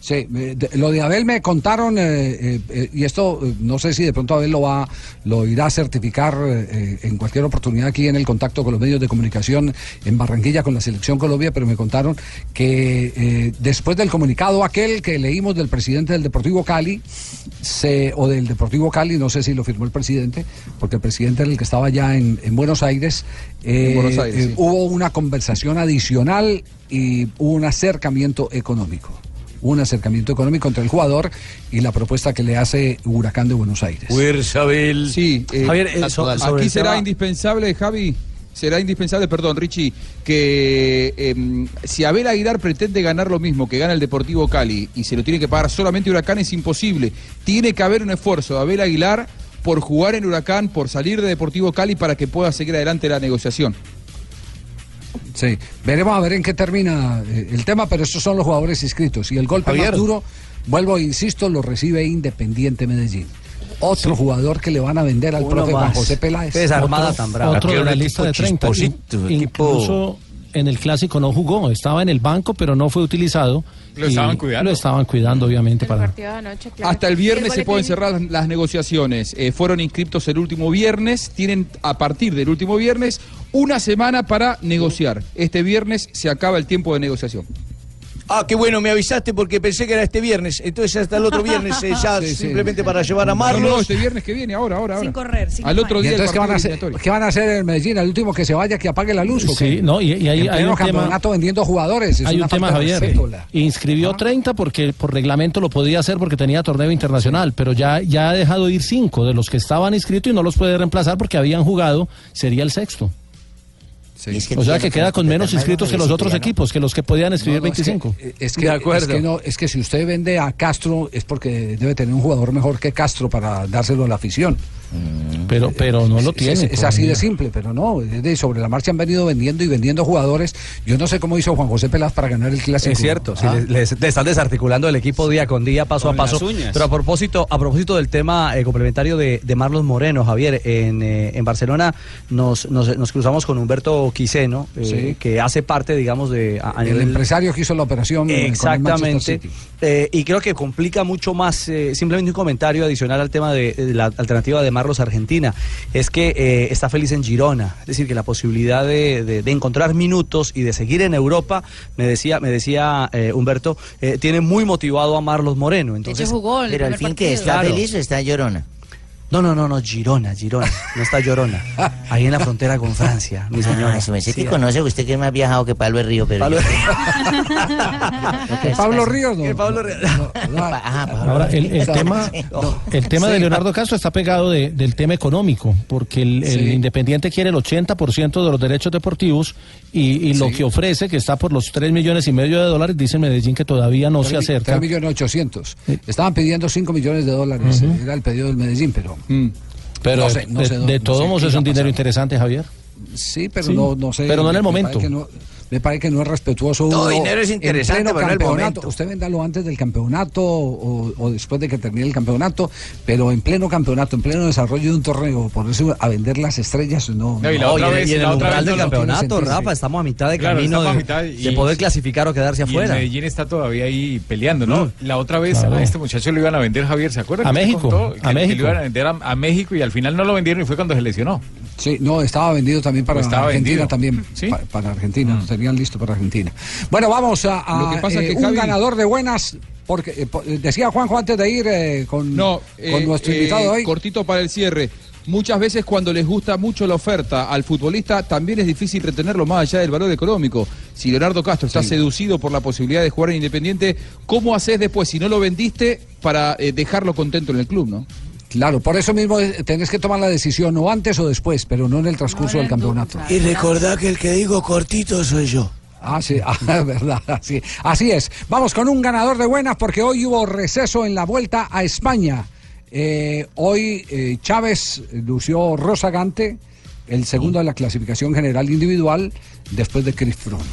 Sí, eh, de- lo de Abel me contaron, eh, eh, eh, y esto no sé si de pronto Abel lo va, lo irá a certificar eh, en cualquier oportunidad aquí en el contacto con los medios de comunicación en Barranquilla con la selección Colombia, pero me contaron que después del comunicado aquel que leímos del presidente del Deportivo Cali, se, o del Deportivo Cali, no sé si lo firmó el presidente, porque el presidente era el que estaba ya en, en Buenos Aires, eh, En Buenos Aires, sí. hubo una conversación adicional y hubo un acercamiento económico un acercamiento económico entre el jugador y la propuesta que le hace Huracán de Buenos Aires. Abel. Sí, eh, Javier, eh, so- aquí será tema- indispensable, Javi, será indispensable, perdón, Richie, que em, si Abel Aguilar pretende ganar lo mismo que gana el Deportivo Cali y se lo tiene que pagar solamente Huracán es imposible. Tiene que haber un esfuerzo de Abel Aguilar por jugar en Huracán, por salir de Deportivo Cali para que pueda seguir adelante la negociación. Sí, veremos a ver en qué termina eh, el tema, pero estos son los jugadores inscritos. Y el golpe Javier. más duro, vuelvo e insisto, lo recibe Independiente Medellín. Otro jugador que le van a vender al Uno profe Juan. José Peláez. Desarmada tan brava. Otro de la lista de 30. chisposito, In- equipo- Incluso en el clásico no jugó, estaba en el banco, pero no fue utilizado. Lo estaban cuidando. Lo estaban cuidando, obviamente, para... Hasta el viernes se pueden cerrar las, las negociaciones. Eh, fueron inscriptos el último viernes. Tienen a partir del último viernes una semana para negociar. Este viernes se acaba el tiempo de negociación. Ah, qué bueno, me avisaste porque pensé que era este viernes. Entonces hasta el otro viernes eh, ya [LAUGHS] Sí, sí. simplemente para llevar a No, no, Marlos. este viernes que viene, ahora, ahora, ahora. Sin correr, sin Al otro ¿Y día entonces ¿qué van, a hacer, qué van a hacer en Medellín? El último que se vaya, que apague la luz. ¿o Sí, no, y, y hay, en hay un tema... campeonato vendiendo jugadores. Es Hay un tema, Javier. Inscribió 30 porque por reglamento lo podía hacer porque tenía torneo internacional, pero ya, ya ha dejado ir 5 de los que estaban inscritos y no los puede reemplazar porque habían jugado, sería el sexto. Es que O sea que queda con menos inscritos que los otros equipos, que los que podían escribir No, no, es que- 25. Es que, De es acuerdo. que no, es que si usted vende a Castro es porque debe tener un jugador mejor que Castro para dárselo a la afición. Pero, pero no lo tiene. Es, es por así de simple, pero no. de sobre la marcha han venido vendiendo y vendiendo jugadores. Yo no sé cómo hizo Juan José Pelaz para ganar el clásico. Es cierto, sí, Ah. le, le- le están desarticulando el equipo día con día, paso Con a paso. Pero a propósito, a propósito del tema eh, complementario de, de Marlos Moreno, Javier, en, eh, en Barcelona nos, nos, nos cruzamos con Humberto Quiseno, eh, Sí. que hace parte, digamos, de a, a el nivel- empresario que hizo la operación. con el Manchester Exactamente. City. Eh, y creo que complica mucho más, eh, simplemente un comentario adicional al tema de, de la alternativa de Marlos Argentina, es que eh, está feliz en Girona, es decir, que la posibilidad de, de- de encontrar minutos y de seguir en Europa, me decía, me decía eh, Humberto, eh, tiene muy motivado a Marlos Moreno. Entonces, Pero al fin que está Claro. feliz o está llorona. No, no, no, no, Girona, Girona. No está Llorona. Ahí en la frontera con Francia, mi señora. Ah, merced Sí, que conoce usted que más viajado que Pablo Río, pero. Pablo yo- [LAUGHS] Pablo Ríos, no. Pablo Ríos. [LAUGHS] Ahora, el, el tema, el tema de Leonardo Castro está pegado de- del tema económico, porque el, el Sí. Independiente quiere el 80% de los derechos deportivos y, y lo que ofrece, que está por los 3 millones y medio de dólares, dice Medellín que todavía no se acerca. tres millones ochocientos. Estaban pidiendo 5 millones de dólares. Ujú. Era el pedido del Medellín, pero. Pero no sé, no de, sé de no todos modos es un dinero interesante, Javier. Sí, pero Sí, no, no sé. pero no en el me momento. Me parece que no es respetuoso. Todo dinero es interesante, el campeonato. momento. Usted véndalo antes del campeonato o, o después de que termine el campeonato, pero en pleno campeonato, en pleno desarrollo de un torneo, ponerse a vender las estrellas, no. No, y la otra vez, y en el umbral del campeonato, Rafa, Rafa, estamos a mitad de Claro, camino estamos a de, mitad de poder clasificar o quedarse Y el afuera. Medellín está todavía ahí peleando, ¿no? Mm. La otra vez Claro. a este muchacho lo iban a vender, Javier, ¿se acuerda? A México, contó a que- que México. lo iban a vender a, a México y al final no lo vendieron y fue cuando se lesionó. Sí, no, estaba vendido también para estaba Argentina vendido. también. ¿Sí? Pa- para Argentina, lo tenían listo para Argentina. Bueno, vamos a, a, Lo que pasa eh, que un Javi- ganador de buenas, porque eh, po- eh, decía Juanjo antes de ir eh, con, No, con nuestro invitado hoy. Cortito para el cierre. Muchas veces cuando les gusta mucho la oferta al futbolista, también es difícil retenerlo más allá del valor económico. Si Leonardo Castro está Sí. seducido por la posibilidad de jugar en Independiente, ¿cómo haces después, si no lo vendiste, para dejarlo contento en el club, no? Claro, por eso mismo eh, tenés que tomar la decisión o antes o después, pero no en el transcurso del campeonato. Y recordá que el que digo cortito soy yo. Ah, sí, [LAUGHS] ah, verdad, así, así es. Vamos con un ganador de buenas porque hoy hubo receso en la vuelta a España. Eh, hoy eh, Chávez lució rozagante, el segundo de la clasificación general individual, después de Chris Froome.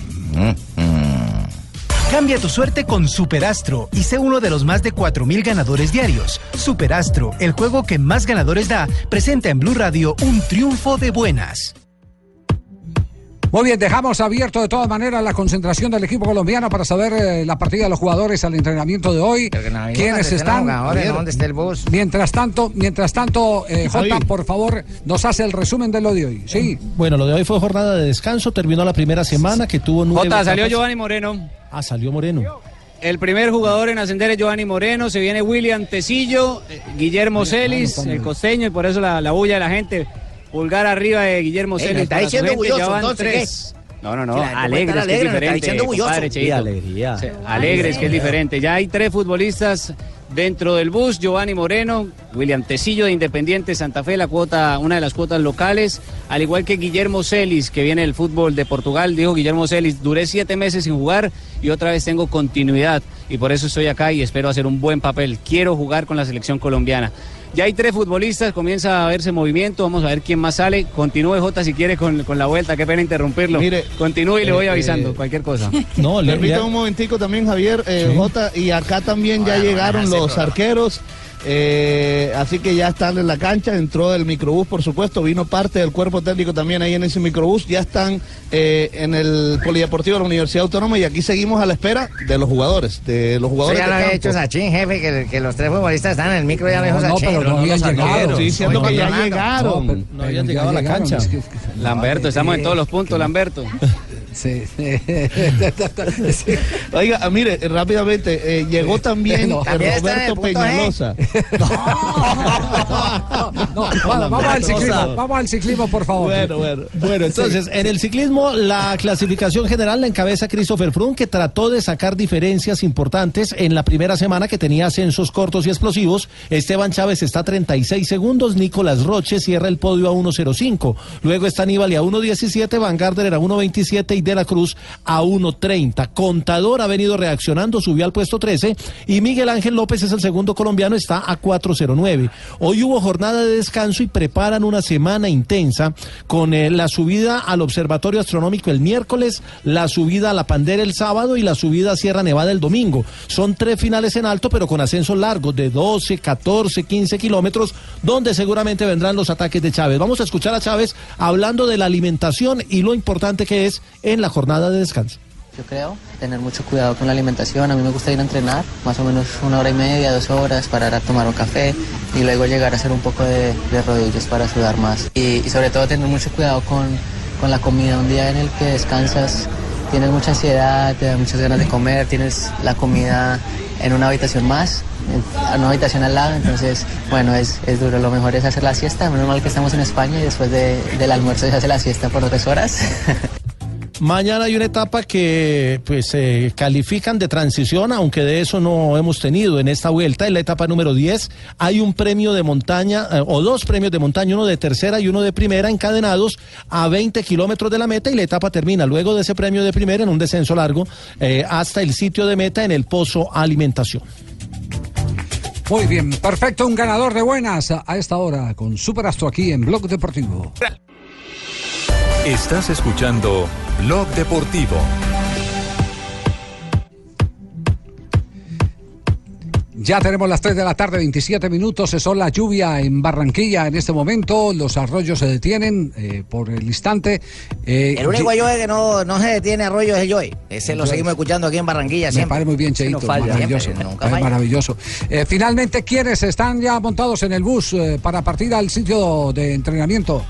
Cambia tu suerte con Superastro y sé uno de los más de 4.000 ganadores diarios. Superastro, el juego que más ganadores da, presenta en Blue Radio un triunfo de buenas. Muy bien, dejamos abierto de todas maneras la concentración del equipo colombiano para saber eh, la partida de los jugadores al entrenamiento de hoy. ¿Quiénes están? no dónde esté el bus. Mientras tanto, mientras tanto, eh, Jota, por favor, nos hace el resumen de lo de hoy. Sí. Bueno, lo de hoy fue jornada de descanso, terminó la primera semana que tuvo nueve. Jota, salió etapas. Giovanni Moreno. Ah, salió Moreno. El primer jugador en ascender es Giovanni Moreno, se viene William Tecillo, eh, Guillermo Celis, el costeño, y por eso la, la bulla de la gente. Pulgar arriba de Guillermo Ey, Celis. está diciendo bulloso, entonces, tres. No, no, no, alegres, estar que es alegre, está diferente. compadre, Sí, alegría. Sí, alegres, que es diferente. Ya hay tres futbolistas dentro del bus, Giovanni Moreno, William Tecillo de Independiente Santa Fe, la cuota, una de las cuotas locales, al igual que Guillermo Celis, que viene del fútbol de Portugal, dijo Guillermo Celis, duré siete meses sin jugar y otra vez tengo continuidad y por eso estoy acá y espero hacer un buen papel. Quiero jugar con la selección colombiana. Ya hay tres futbolistas, comienza a verse movimiento, vamos a ver quién más sale. Continúe Jota si quiere con, con la vuelta, qué pena interrumpirlo. Mire, Continúe y le voy eh, avisando, eh, cualquier cosa. [LAUGHS] No, le- Permítame un momentico también, Javier, eh, Jota, y acá también ya llegaron los arqueros. Eh, así que ya están en la cancha, entró el microbús, por supuesto, vino parte del cuerpo técnico también ahí en ese microbús, ya están eh, en el Polideportivo de la Universidad Autónoma y aquí seguimos a la espera de los jugadores, de los Eso jugadores ya de lo había hecho Sachin, jefe, que, que los tres futbolistas están en el micro, ya lo dijo No, no, Sachin. pero no habían llegado. Estoy diciendo que ya llegaron. no habían llegado a la cancha. es que- Lamberto, estamos en todos los puntos, Lamberto. [LAUGHS] Sí. [LAUGHS] Oiga, ah, mire, rápidamente, eh, llegó también No. Roberto. Peñalosa. [LAUGHS] No, vamos al ciclismo, vamos al ciclismo, por favor. Bueno, bueno. Bueno, entonces, en el ciclismo, la clasificación general la encabeza Christopher Froome, que trató de sacar diferencias importantes en la primera semana que tenía ascensos cortos y explosivos. Esteban Chávez está a 36 segundos, Nicolás Roche cierra el podio a 1.05. Luego está Aníbal a 1.17, Van Gardner a 1.27 y De la Cruz a 1.30. Contador ha venido reaccionando, subió al puesto 13 y Miguel Ángel López es el segundo colombiano, está a 4.09. Hoy hubo jornada de descanso y preparan una semana intensa con eh, la subida al Observatorio Astronómico el miércoles, la subida a la Pandera el sábado y la subida a Sierra Nevada el domingo. Son tres finales en alto, pero con ascensos largos de 12, 14, 15 kilómetros, donde seguramente vendrán los ataques de Chávez. Vamos a escuchar a Chávez hablando de la alimentación y lo importante que es en la jornada de descanso. Yo creo tener mucho cuidado con la alimentación. A mí me gusta ir a entrenar, más o menos una hora y media, dos horas, parar a tomar un café y luego llegar a hacer un poco de, de rodillos para sudar más. Y, y sobre todo tener mucho cuidado con, con la comida. Un día en el que descansas, tienes mucha ansiedad, te da muchas ganas de comer, tienes la comida en una habitación más a una habitación al lado, entonces, bueno, es, es duro. Lo mejor es hacer la siesta. Menos mal que estamos en España y después de- del almuerzo se hace la siesta por tres horas. [LAUGHS] Mañana hay una etapa que pues califican de transición, aunque de eso no hemos tenido en esta vuelta, en la etapa número 10 hay un premio de montaña eh, o dos premios de montaña, uno de tercera y uno de primera encadenados a 20 kilómetros de la meta y la etapa termina luego de ese premio de primera en un descenso largo eh, hasta el sitio de meta en el Pozo Alimentación. Muy bien, perfecto, un ganador de buenas a a esta hora con Superastro aquí en Blog Deportivo. Estás escuchando Blog Deportivo. Ya tenemos las 3 de la tarde, 27 minutos. Cesó la lluvia en Barranquilla en este momento. Los arroyos se detienen eh, por el instante. Eh, El único Joe que no, no se detiene arroyo es el Joe. Ese lo seguimos escuchando aquí en Barranquilla Me siempre. parece muy bien, Cheito. no falla. maravilloso. Siempre, nunca es falla. maravilloso. Eh, finalmente, ¿quiénes están ya montados en el bus eh, para partir al sitio de entrenamiento?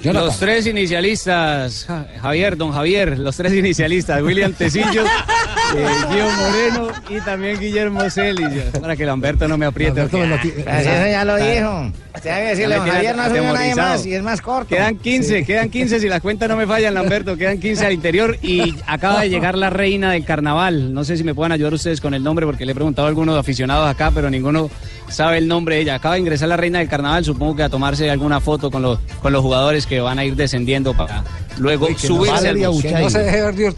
Jonathan. Los tres inicialistas, Ja- Javier, don Javier, los tres inicialistas, William Tecillo, [LAUGHS] eh, Gio Moreno y también Guillermo Celis, para que Lamberto no me apriete. Si eso ya lo dijo. Usted debe decirle, don Javier no ha subido nadie más y es más corto. Quedan 15, quedan 15 si las cuentas no me fallan, Lamberto, quedan 15 al interior y acaba de llegar la reina del carnaval. No sé si me pueden ayudar ustedes con el nombre porque le he preguntado a algunos aficionados acá, pero ninguno sabe el nombre de ella. Acaba de ingresar la reina del carnaval, supongo que a tomarse alguna foto con los, con los jugadores que van a ir descendiendo para luego Uy, que no- subirse al no se deje ver de.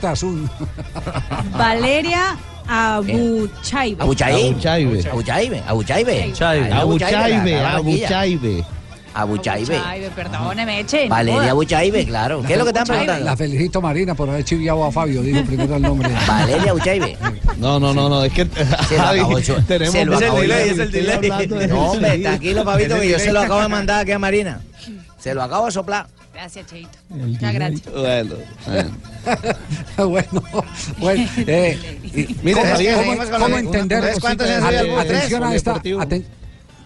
Valeria Abuchaibe. Abuchaibe. Abuchaibe. Abuchaibe. Abuchaibe. Abuchaibe, Abuchaibe. Abuchaibe. Abuchaibe. Abuchaibe, perdóneme, Eche. no Valeria. Abuchaibe, claro. ¿Qué es lo que están preguntando? La felicito Marina por haber chiviado a Fabio, dijo primero el nombre. Valeria Abuchaibe. No, no, no, no, es que [LAUGHS] tenemos Se lo es el delay, es el delay. No, hombre, tranquilo, Fabito, que yo se lo acabo de mandar aquí a Marina. Se lo acabo de soplar. Gracias, Cheito. Muchas gracias. Bueno, bueno, bueno. Eh, [LAUGHS] Mire, ¿cómo, Javier, cómo- entender? Atención a esta. Aten-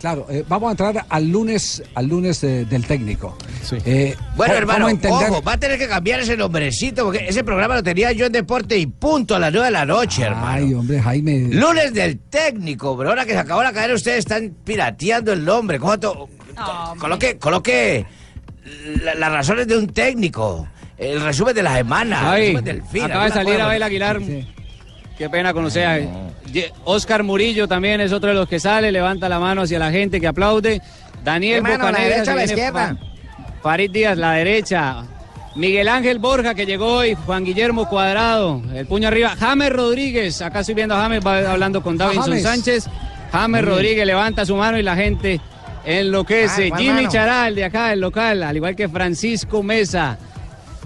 claro, eh, vamos a entrar al lunes, al lunes de- del técnico. Eh, Bueno, ¿cómo- hermano, ¿cómo entender? ojo, va a tener que cambiar ese nombrecito porque ese programa lo tenía yo en deporte y punto a las nueve de la noche, hermano. Ay, hombre, Jaime. Lunes del técnico, bro. Ahora que se acabó la cadena, ustedes están pirateando el nombre. ¿Cómo to- Coloque, coloque la- las razones de un técnico. El resumen de la semana. el resumen del fin. acaba de salir. Abel Aguilar. Qué pena con usted. Oscar Murillo también es otro de los que sale, levanta la mano hacia la gente que aplaude. Daniel ¿Qué mano, la Bocanegra. derecha o la izquierda? Fa- Farid Díaz, la derecha. Miguel Ángel Borja que llegó hoy, Juan Guillermo Cuadrado, el puño arriba. James Rodríguez, acá estoy viendo a James va hablando con Davinson James. Sánchez. James. Rodríguez levanta su mano y la gente enloquece. Ah, ¿cuál Jimmy mano? Charal de acá, el local, al igual que Francisco Mesa.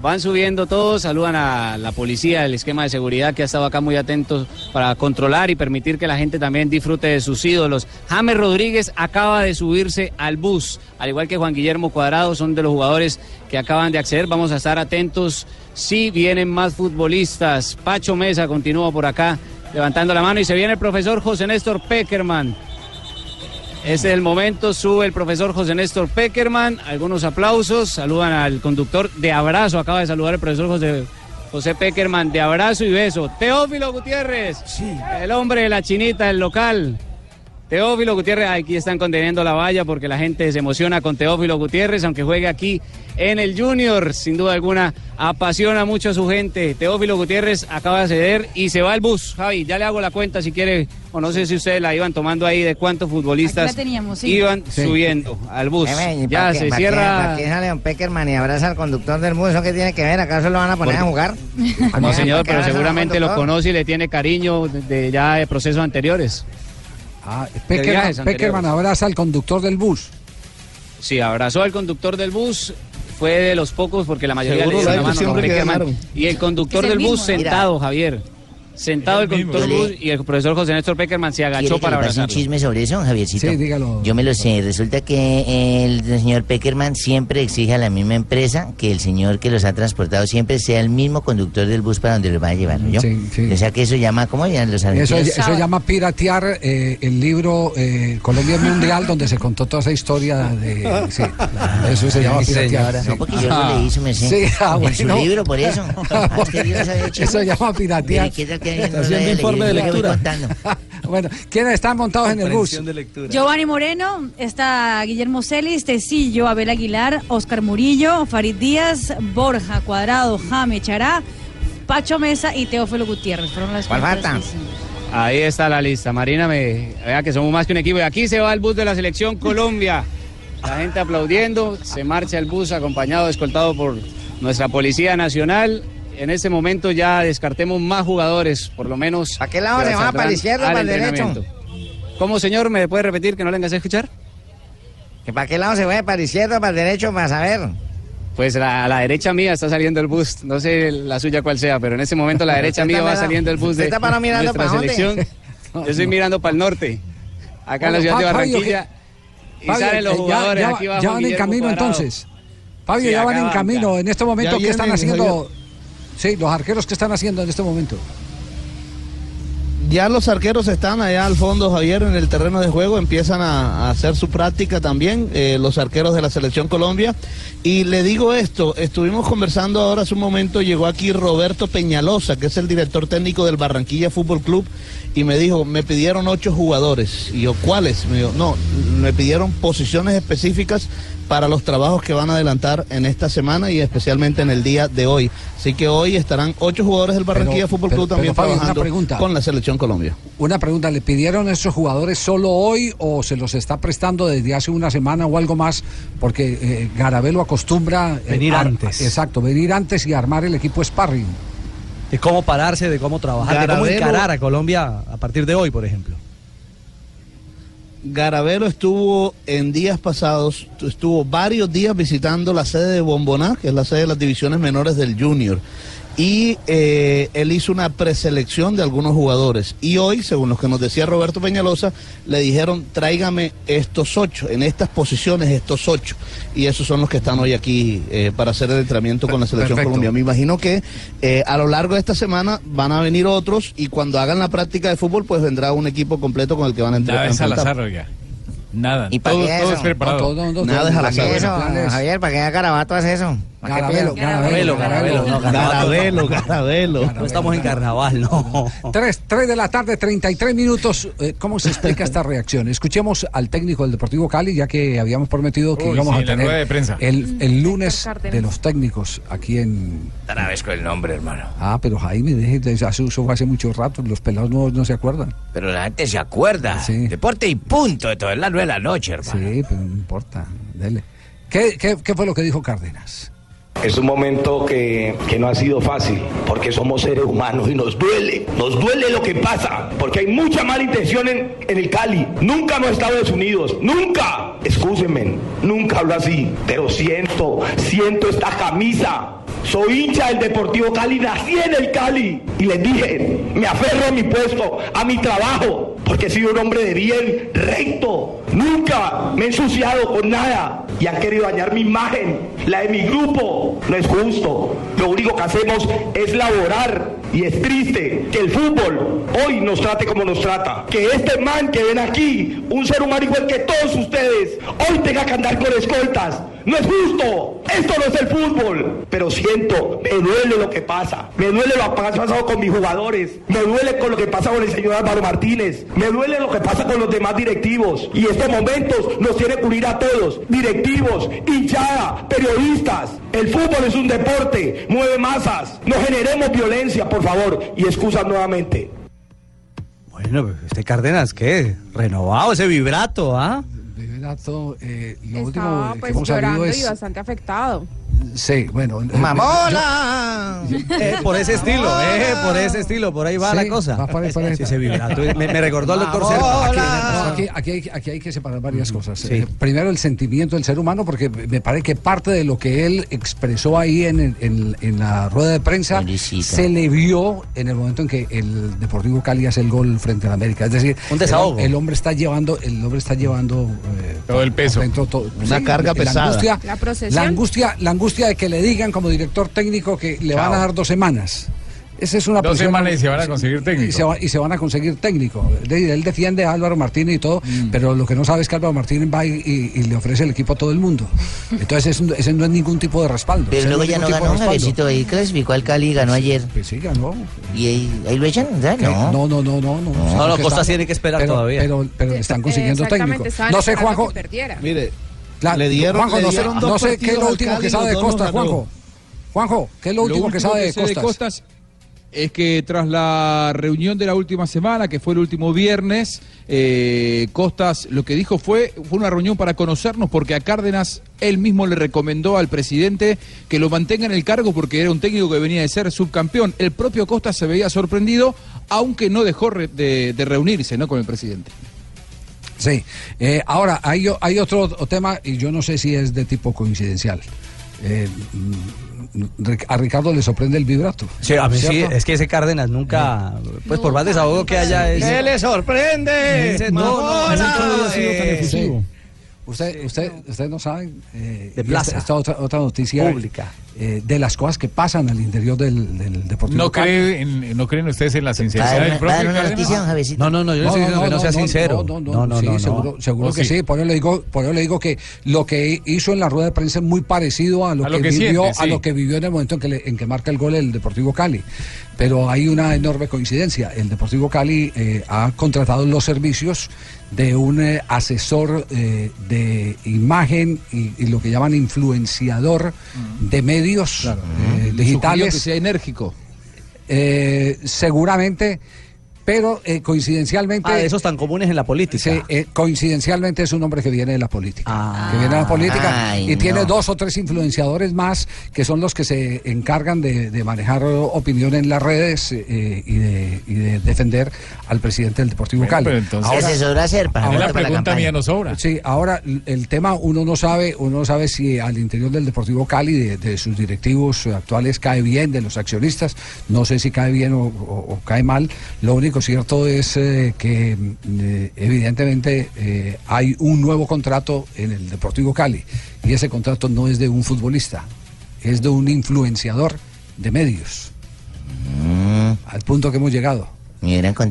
Van subiendo todos, saludan a la policía, el esquema de seguridad que ha estado acá muy atentos para controlar y permitir que la gente también disfrute de sus ídolos. James Rodríguez acaba de subirse al bus, al igual que Juan Guillermo Cuadrado, son de los jugadores que acaban de acceder. Vamos a estar atentos si vienen más futbolistas. Pacho Mesa continúa por acá levantando la mano y se viene el profesor José Néstor Peckerman. Este es el momento, sube el profesor José Néstor Peckerman, algunos aplausos, saludan al conductor de abrazo, acaba de saludar el profesor José, José Peckerman, de abrazo y beso. Teófilo Gutiérrez, el hombre de la chinita, el local. Teófilo Gutiérrez, aquí están conteniendo la valla porque la gente se emociona con Teófilo Gutiérrez, aunque juegue aquí en el Junior, sin duda alguna apasiona mucho a su gente. Teófilo Gutiérrez acaba de ceder y se va al bus. Javi, ya le hago la cuenta si quiere, o no sé si ustedes la iban tomando ahí de cuántos futbolistas Aquí la teníamos, sí. iban Sí. subiendo al bus. Ven, ¿y Ya se cierra. pa' qué sale don Peckerman y abraza al conductor del bus? ¿Eso qué tiene que ver? ¿Acaso lo van a poner a jugar? No, señor, ¿Por qué pero seguramente lo conoce y le tiene cariño de, de ya de procesos anteriores. Ah, Peckerman, abraza al conductor del bus. Sí, abrazó al conductor del bus. Fue de los pocos porque la mayoría Seguro le ha la mano Peckerman. Y el conductor del bus sentado, Javier. Sentado el conductor del bus y el profesor José Néstor Peckerman se ¿Quiere agachó para pase un abrazarlo. chisme sobre eso, Javiercito? Sí, dígalo. Yo me lo sé. Resulta que el señor Peckerman siempre exige a la misma empresa que el señor que los ha transportado siempre sea el mismo conductor del bus para donde los va a llevar, ¿no? Sí, sí. O sea que eso llama, ¿cómo llaman los Eso, argentinos? eso llama piratear eh, el libro eh, Colombia Mundial, donde se contó toda esa historia de. Sí, eso se llama piratear. No, porque yo lo leí, su merced. Sí, ah, En su bueno. libro, por eso. [LAUGHS] Ah, no sabía Eso llama piratear. Mire, ¿qué tal que no haciendo informe de lectura. [LAUGHS] bueno, ¿quiénes están montados en el bus? Comprensión de lectura. Giovanni Moreno, está Guillermo Celis, Tecillo, Abel Aguilar, Oscar Murillo, Farid Díaz, Borja Cuadrado, Jame Chará, Pacho Mesa y Teófilo Gutiérrez. Fueron las ¿Cuál falta? Ahí está la lista. Marina, me, vea que somos más que un equipo. Y aquí se va el bus de la selección Colombia. La gente aplaudiendo. Se marcha el bus acompañado, escoltado por nuestra Policía Nacional. En este momento ya descartemos más jugadores, por lo menos. ¿A qué lado se va? ¿Para la izquierda o para el derecho? ¿Cómo, señor? ¿Me puede repetir que no le vengas a escuchar? ¿Que ¿Para qué lado se va? ¿Para la izquierda o para el derecho? Para saber. Pues la- a la derecha mía está saliendo el bus, no sé la suya cuál sea, pero en ese momento la derecha [LAUGHS] mía va saliendo el bus de está para mirando nuestra para dónde. selección. [LAUGHS] Yo estoy mirando para el norte, acá en la ciudad de Fabio, Barranquilla. ¿qué- Y Fabio, salen los eh, ya- jugadores, ya, aquí ya van en camino Cuadrado. entonces. Fabio, Sí, ya van en camino. En este momento, ¿qué están haciendo? Sí, los arqueros, ¿qué están haciendo en este momento? Ya los arqueros están allá al fondo, Javier, en el terreno de juego, empiezan a, a hacer su práctica también, eh, los arqueros de la Selección Colombia. Y le digo esto, estuvimos conversando ahora hace un momento, llegó aquí Roberto Peñalosa, que es el director técnico del Barranquilla Fútbol Club, y me dijo, me pidieron ocho jugadores. Y yo, ¿cuáles? Me dijo, no, me pidieron posiciones específicas para los trabajos que van a adelantar en esta semana y especialmente en el día de hoy. Así que hoy estarán ocho jugadores del Barranquilla Pero- Fútbol pero- Club también pero, trabajando pregunta. con la Selección Colombia. Una pregunta, ¿le pidieron a esos jugadores solo hoy o se los está prestando desde hace una semana o algo más? Porque eh, Garabelo acostumbra... eh, Venir ar- antes. Exacto, venir antes y armar el equipo sparring. De cómo pararse, de cómo trabajar, de cómo Garabelo- encarar a Colombia a partir de hoy, por ejemplo. Garavero estuvo en días pasados, estuvo varios días visitando la sede de Bomboná, que es la sede de las divisiones menores del Junior. Y eh, él hizo una preselección de algunos jugadores. Y hoy, según lo que nos decía Roberto Peñalosa, le dijeron, tráigame estos ocho, en estas posiciones estos ocho. Y esos son los que están hoy aquí eh, para hacer el entrenamiento con la Selección Perfecto. Colombia. Me imagino que eh, a lo largo de esta semana van a venir otros y cuando hagan la práctica de fútbol, pues vendrá un equipo completo con el que van a entre- Nada. ¿Y para todo, qué todo es preparado. No, todo- no, Nada todo- es al ¿Para azar. qué eso, planes. Javier? ¿Para qué Garabato hace eso? ¿Para qué Garabelo, piensa? Garabelo, Garabelo, no, estamos en carnaval, no. Tres, tres de la tarde, 33 minutos. Eh, ¿Cómo se explica esta reacción? Escuchemos al técnico del Deportivo Cali, ya que habíamos prometido que Uy, íbamos sí, a tener de prensa. El, el lunes de los técnicos aquí en... Con el nombre, hermano. Ah, pero Jaime, deje, de- hace- eso fue hace mucho rato, los pelados no, no se acuerdan. Pero la gente se acuerda. Sí. Deporte y punto. De todo nueve de la noche, hermano. Sí, pero no importa, dele. ¿Qué, qué, qué fue lo que dijo Cárdenas? Es un momento que, que no ha sido fácil, porque somos seres humanos y nos duele, nos duele lo que pasa, porque hay mucha mala intención en, en el Cali. Nunca hemos estado desunidos, nunca. Excúsenme, nunca hablo así, pero siento, siento esta camisa. Soy hincha del Deportivo Cali, nací en el Cali. Y les dije, me aferro a mi puesto, a mi trabajo, porque he sido un hombre de bien, recto. Nunca me he ensuciado con nada. Y han querido dañar mi imagen, la de mi grupo. No es justo. Lo único que hacemos es laborar. Y es triste que el fútbol hoy nos trate como nos trata. Que este man que ven aquí, un ser humano igual que todos ustedes, hoy tenga que andar con escoltas. No es justo. Esto no es el fútbol. Pero siento, me duele lo que pasa. Me duele lo que ha pasado con mis jugadores. Me duele con lo que pasa con el señor Álvaro Martínez. Me duele lo que pasa con los demás directivos. Y estos momentos nos tiene que unir a todos. Directivos, hinchada, periodistas. El fútbol es un deporte. Mueve masas. No generemos violencia, favor. Y excusas nuevamente. Bueno, este Cárdenas, ¿qué? Renovado ese vibrato, ¿ah? Vibrato, eh, lo último Estaba que pues hemos sabido llorando es... y bastante afectado. Sí, bueno. eh, ¡Mamola! Eh, por ese estilo, eh, por ese estilo, por ahí va Sí, la cosa. va por ahí. Sí, ese vibrato. Me, me recordó al doctor. Serpa. Aquí, aquí hay, aquí hay que separar varias cosas. Sí. Eh, primero, el sentimiento del ser humano, porque me parece que parte de lo que él expresó ahí en, en- en la rueda de prensa Felicita. se le vio en el momento en que el Deportivo Cali hace el gol frente a la América. Es decir, Un desahogo. El, el hombre está llevando, el hombre está llevando eh, Todo el peso. dentro todo- Una carga la pesada. Angustia, La procesión. la angustia, la angustia de que le digan como director técnico que le van a dar dos semanas. Esa es una Dos semanas y se van a conseguir técnico. Y se, va- y se van a conseguir técnico. De- Él defiende a Álvaro Martínez y todo, pero lo que no sabe es que Álvaro Martínez va y, y- y le ofrece el equipo a todo el mundo. Entonces ese, ese no es ningún tipo de respaldo. Pero Ese luego ya no ganó. Javiercito, ahí clasificó al Cali, ganó ayer. Pues sí, ganó. ¿Y ahí, ahí lo echan? No. No, no, no, no. No, No, no, que Costa está- tiene que esperar pero- todavía. Pero, pero le están consiguiendo técnico. No sé, Juanjo. Mire, la- le dieron, Juanjo, le no sé, no qué es lo último Cali que sabe de Costas. Juanjo. Juanjo, ¿qué es lo último que sabe de Costas? es que tras la reunión de la última semana, que fue el último viernes, eh, Costas lo que dijo fue, fue una reunión para conocernos porque a Cárdenas él mismo le recomendó al presidente que lo mantenga en el cargo porque era un técnico que venía de ser subcampeón. El propio Costas se veía sorprendido, aunque no dejó de, de reunirse ¿no? con el presidente. Sí. Eh, ahora, hay, otro tema, y yo no sé si es de tipo coincidencial. Eh, mm, Ric- a Ricardo le sorprende el vibrato. Sí, a mí sí, es que ese Cárdenas nunca, pues por más desahogo que haya... es- ¿Qué le sorprende? No, no, sido tan efusivo. Usted, usted, usted no sabe eh, De plaza. Esta, esta otra, otra noticia Pública. Eh, de las cosas que pasan al interior del, del Deportivo ¿No, Cali. cree en- ¿No creen ustedes en la sinceridad ¿Va a del propio? No, no, no, yo le estoy diciendo que no sea sincero. No, no, No, no, sí, no, no. seguro, seguro ¿O que sí? sí. Por eso, le digo, por eso le digo que lo que hizo en la rueda de prensa es muy parecido a lo, A que, lo que vivió, siente, a lo que vivió en el momento en que, le- en que marca el gol el Deportivo Cali. Pero hay una enorme coincidencia. El Deportivo Cali eh, ha contratado los servicios de un eh, asesor eh, de imagen y, y lo que llaman influenciador de medios eh, Sugirió digitales. que sea enérgico. Eh, seguramente, pero eh, coincidencialmente. Ah, esos tan comunes en la política. Sí, eh, coincidencialmente es un hombre que viene de la política. que viene de la política Ay, y tiene dos o tres influenciadores más que son los que se encargan de, de manejar opinión en las redes eh, y, de, y de defender al presidente del Deportivo Bueno, Cali. pero entonces- Se asesoró a Serpa, ahora- la pregunta mía no sobra. Sí, ahora el tema uno no sabe, uno no sabe si al interior del Deportivo Cali, de, de sus directivos actuales cae bien, de los accionistas, no sé si cae bien o, o- o cae mal. Lo único cierto es eh, que mm, eh, evidentemente eh, hay un nuevo contrato en el Deportivo Cali y ese contrato no es de un futbolista, es de un influenciador de medios. Al punto que hemos llegado.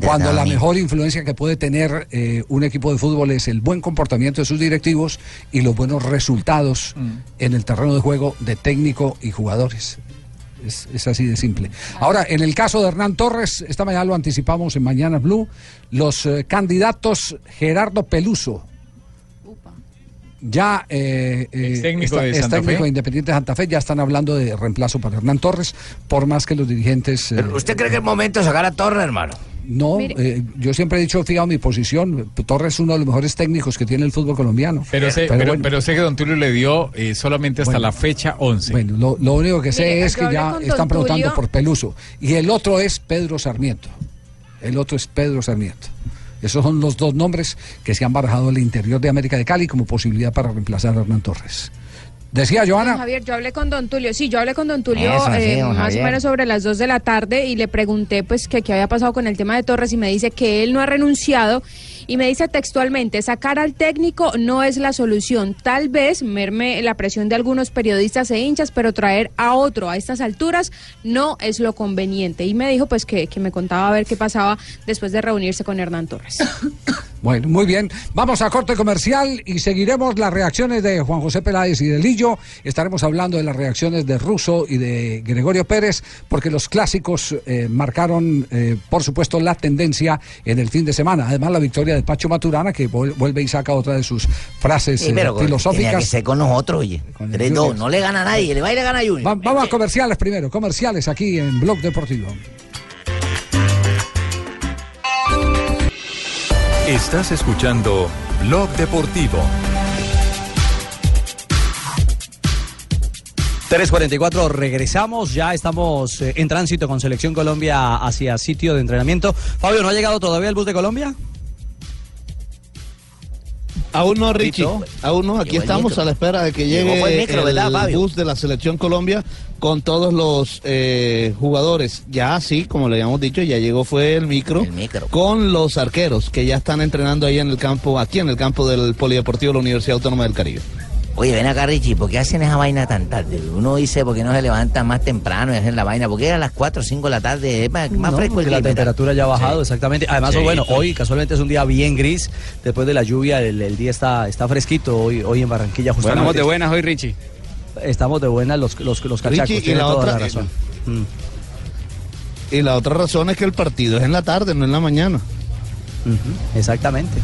Cuando la mejor influencia que puede tener eh, un equipo de fútbol es el buen comportamiento de sus directivos y los buenos resultados en el terreno de juego de técnico y jugadores. Es, es así de simple. Ahora, en el caso de Hernán Torres, esta mañana lo anticipamos en Mañana Blue, los eh, candidatos Gerardo Peluso. Ya eh, eh, Extécnico está- de es Santa técnico Fe. de Independiente de Santa Fe, ya están hablando de reemplazo para Hernán Torres, por más que los dirigentes... eh, ¿Usted cree que es momento de sacar a Torres, hermano? No, Mire. eh, yo siempre he dicho, fijado mi posición, Torres es uno de los mejores técnicos que tiene el fútbol colombiano. Pero, sé, pero, bueno, pero sé que Don Tulio le dio eh, solamente hasta Bueno. la fecha 11. bueno, lo, lo único que sé Mire, es que ya están preguntando Tulio. por Peluso. Y el otro es Pedro Sarmiento. El otro es Pedro Sarmiento. Esos son los dos nombres que se han barajado al interior de América de Cali como posibilidad para reemplazar a Hernán Torres. Decía Don Joana. Javier, yo hablé con Don Tulio, sí, yo hablé con Don Tulio Eso, sí, eh, don más Javier. o menos sobre las 2 de la tarde y le pregunté pues que qué había pasado con el tema de Torres y me dice que él no ha renunciado y me dice textualmente, sacar al técnico no es la solución, tal vez merme la presión de algunos periodistas e hinchas, pero traer a otro a estas alturas no es lo conveniente. Y me dijo pues que, me contaba a ver qué pasaba después de reunirse con Hernán Torres. [COUGHS] Bueno, muy bien. Vamos a corte comercial y seguiremos las reacciones de Juan José Peláez y de Lillo. Estaremos hablando de las reacciones de Russo y de Gregorio Pérez, porque los clásicos eh, marcaron, eh, por supuesto, la tendencia en el fin de semana. Además, la victoria de Pacho Maturana, que vuel- vuelve y saca otra de sus frases Sí, eh, pero tenía que filosóficas. ser con nosotros, oye. Con el 3-2, Junior. no le gana a nadie, le va y le gana a Junior. Va- vamos a comerciales primero, comerciales aquí en Blog Deportivo. Estás escuchando Blog Deportivo. 3.44, regresamos, ya estamos eh, en tránsito con Selección Colombia hacia sitio de entrenamiento. Fabio, ¿no ha llegado todavía el bus de Colombia? Aún no, Richie. Aún no. Aquí el estamos micro. a la espera de que llegue fue el micro, bus de la Selección Colombia con todos los eh, jugadores. Ya sí, como le habíamos dicho, ya llegó fue el micro, con los arqueros que ya están entrenando ahí en el campo, aquí en el campo del Polideportivo de la Universidad Autónoma del Caribe. Oye, ven acá, Richie, ¿por qué hacen esa vaina tan tarde? Uno dice, ¿por qué no se levantan más temprano y hacen la vaina? ¿Por qué a las 4 o 5 de la tarde es más, más No, fresco el porque la clima? temperatura ya ha bajado, exactamente. Además, Sí, bueno, sí. hoy casualmente es un día bien gris. Después de la lluvia, el, el día está, está fresquito hoy, hoy en Barranquilla. Justamente. Estamos de buenas hoy, Richie. Estamos de buenas los, los, los cachacos. Richie, y tiene la toda otra- la razón. Mm. Y la otra razón es que el partido es en la tarde, no en la mañana. Exactamente.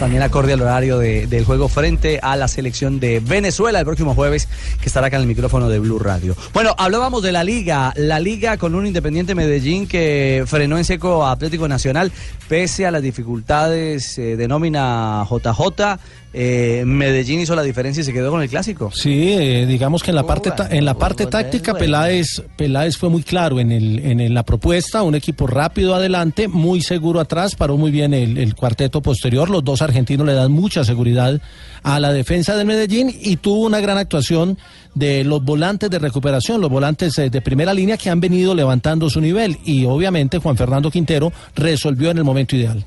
También acorde al horario de- del juego frente a la selección de Venezuela el próximo jueves, que estará acá en el micrófono de Blue Radio. Bueno, hablábamos de la liga, la liga con un Independiente Medellín que frenó en seco a Atlético Nacional, pese a las dificultades eh, de nómina JJ. Eh, Medellín hizo la diferencia y se quedó con el clásico. Sí, eh, digamos que en la parte ta- en la parte táctica Peláez Peláez fue muy claro en el en la propuesta, un equipo rápido adelante, muy seguro atrás, paró muy bien el, el cuarteto posterior, los dos argentinos le dan mucha seguridad a la defensa del Medellín y tuvo una gran actuación de los volantes de recuperación, los volantes eh, de primera línea que han venido levantando su nivel y obviamente Juan Fernando Quintero resolvió en el momento ideal.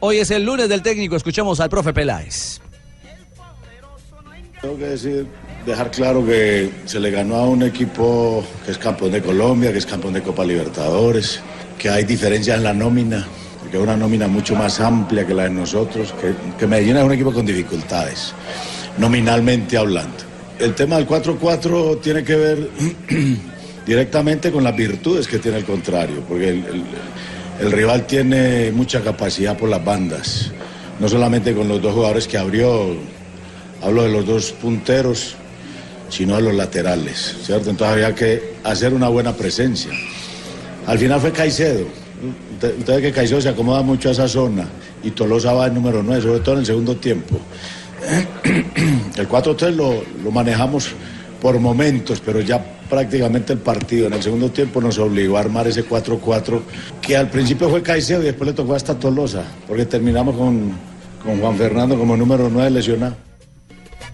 Hoy es el lunes del técnico, escuchemos al profe Peláez. Tengo que decir, dejar claro que se le ganó a un equipo que es campeón de Colombia, que es campeón de Copa Libertadores, que hay diferencia en la nómina, que es una nómina mucho más amplia que la de nosotros, que, que Medellín es un equipo con dificultades, nominalmente hablando. El tema del 4-4 tiene que ver [CLEARS THROAT] directamente con las virtudes que tiene el contrario, porque el rival tiene mucha capacidad por las bandas, no solamente con los dos jugadores que abrió, hablo de los dos punteros, sino de los laterales, ¿cierto? Entonces había que hacer una buena presencia. Al final fue Caicedo. Ve que Caicedo se acomoda mucho a esa zona y Tolosa va en número 9, sobre todo en el segundo tiempo. [CLEARS THROAT] El 4-3 lo, lo manejamos por momentos, pero ya prácticamente el partido en el segundo tiempo nos obligó a armar ese 4-4 que al principio fue Caicedo y después le tocó hasta Tolosa, porque terminamos con, con Juan Fernando como número 9 lesionado.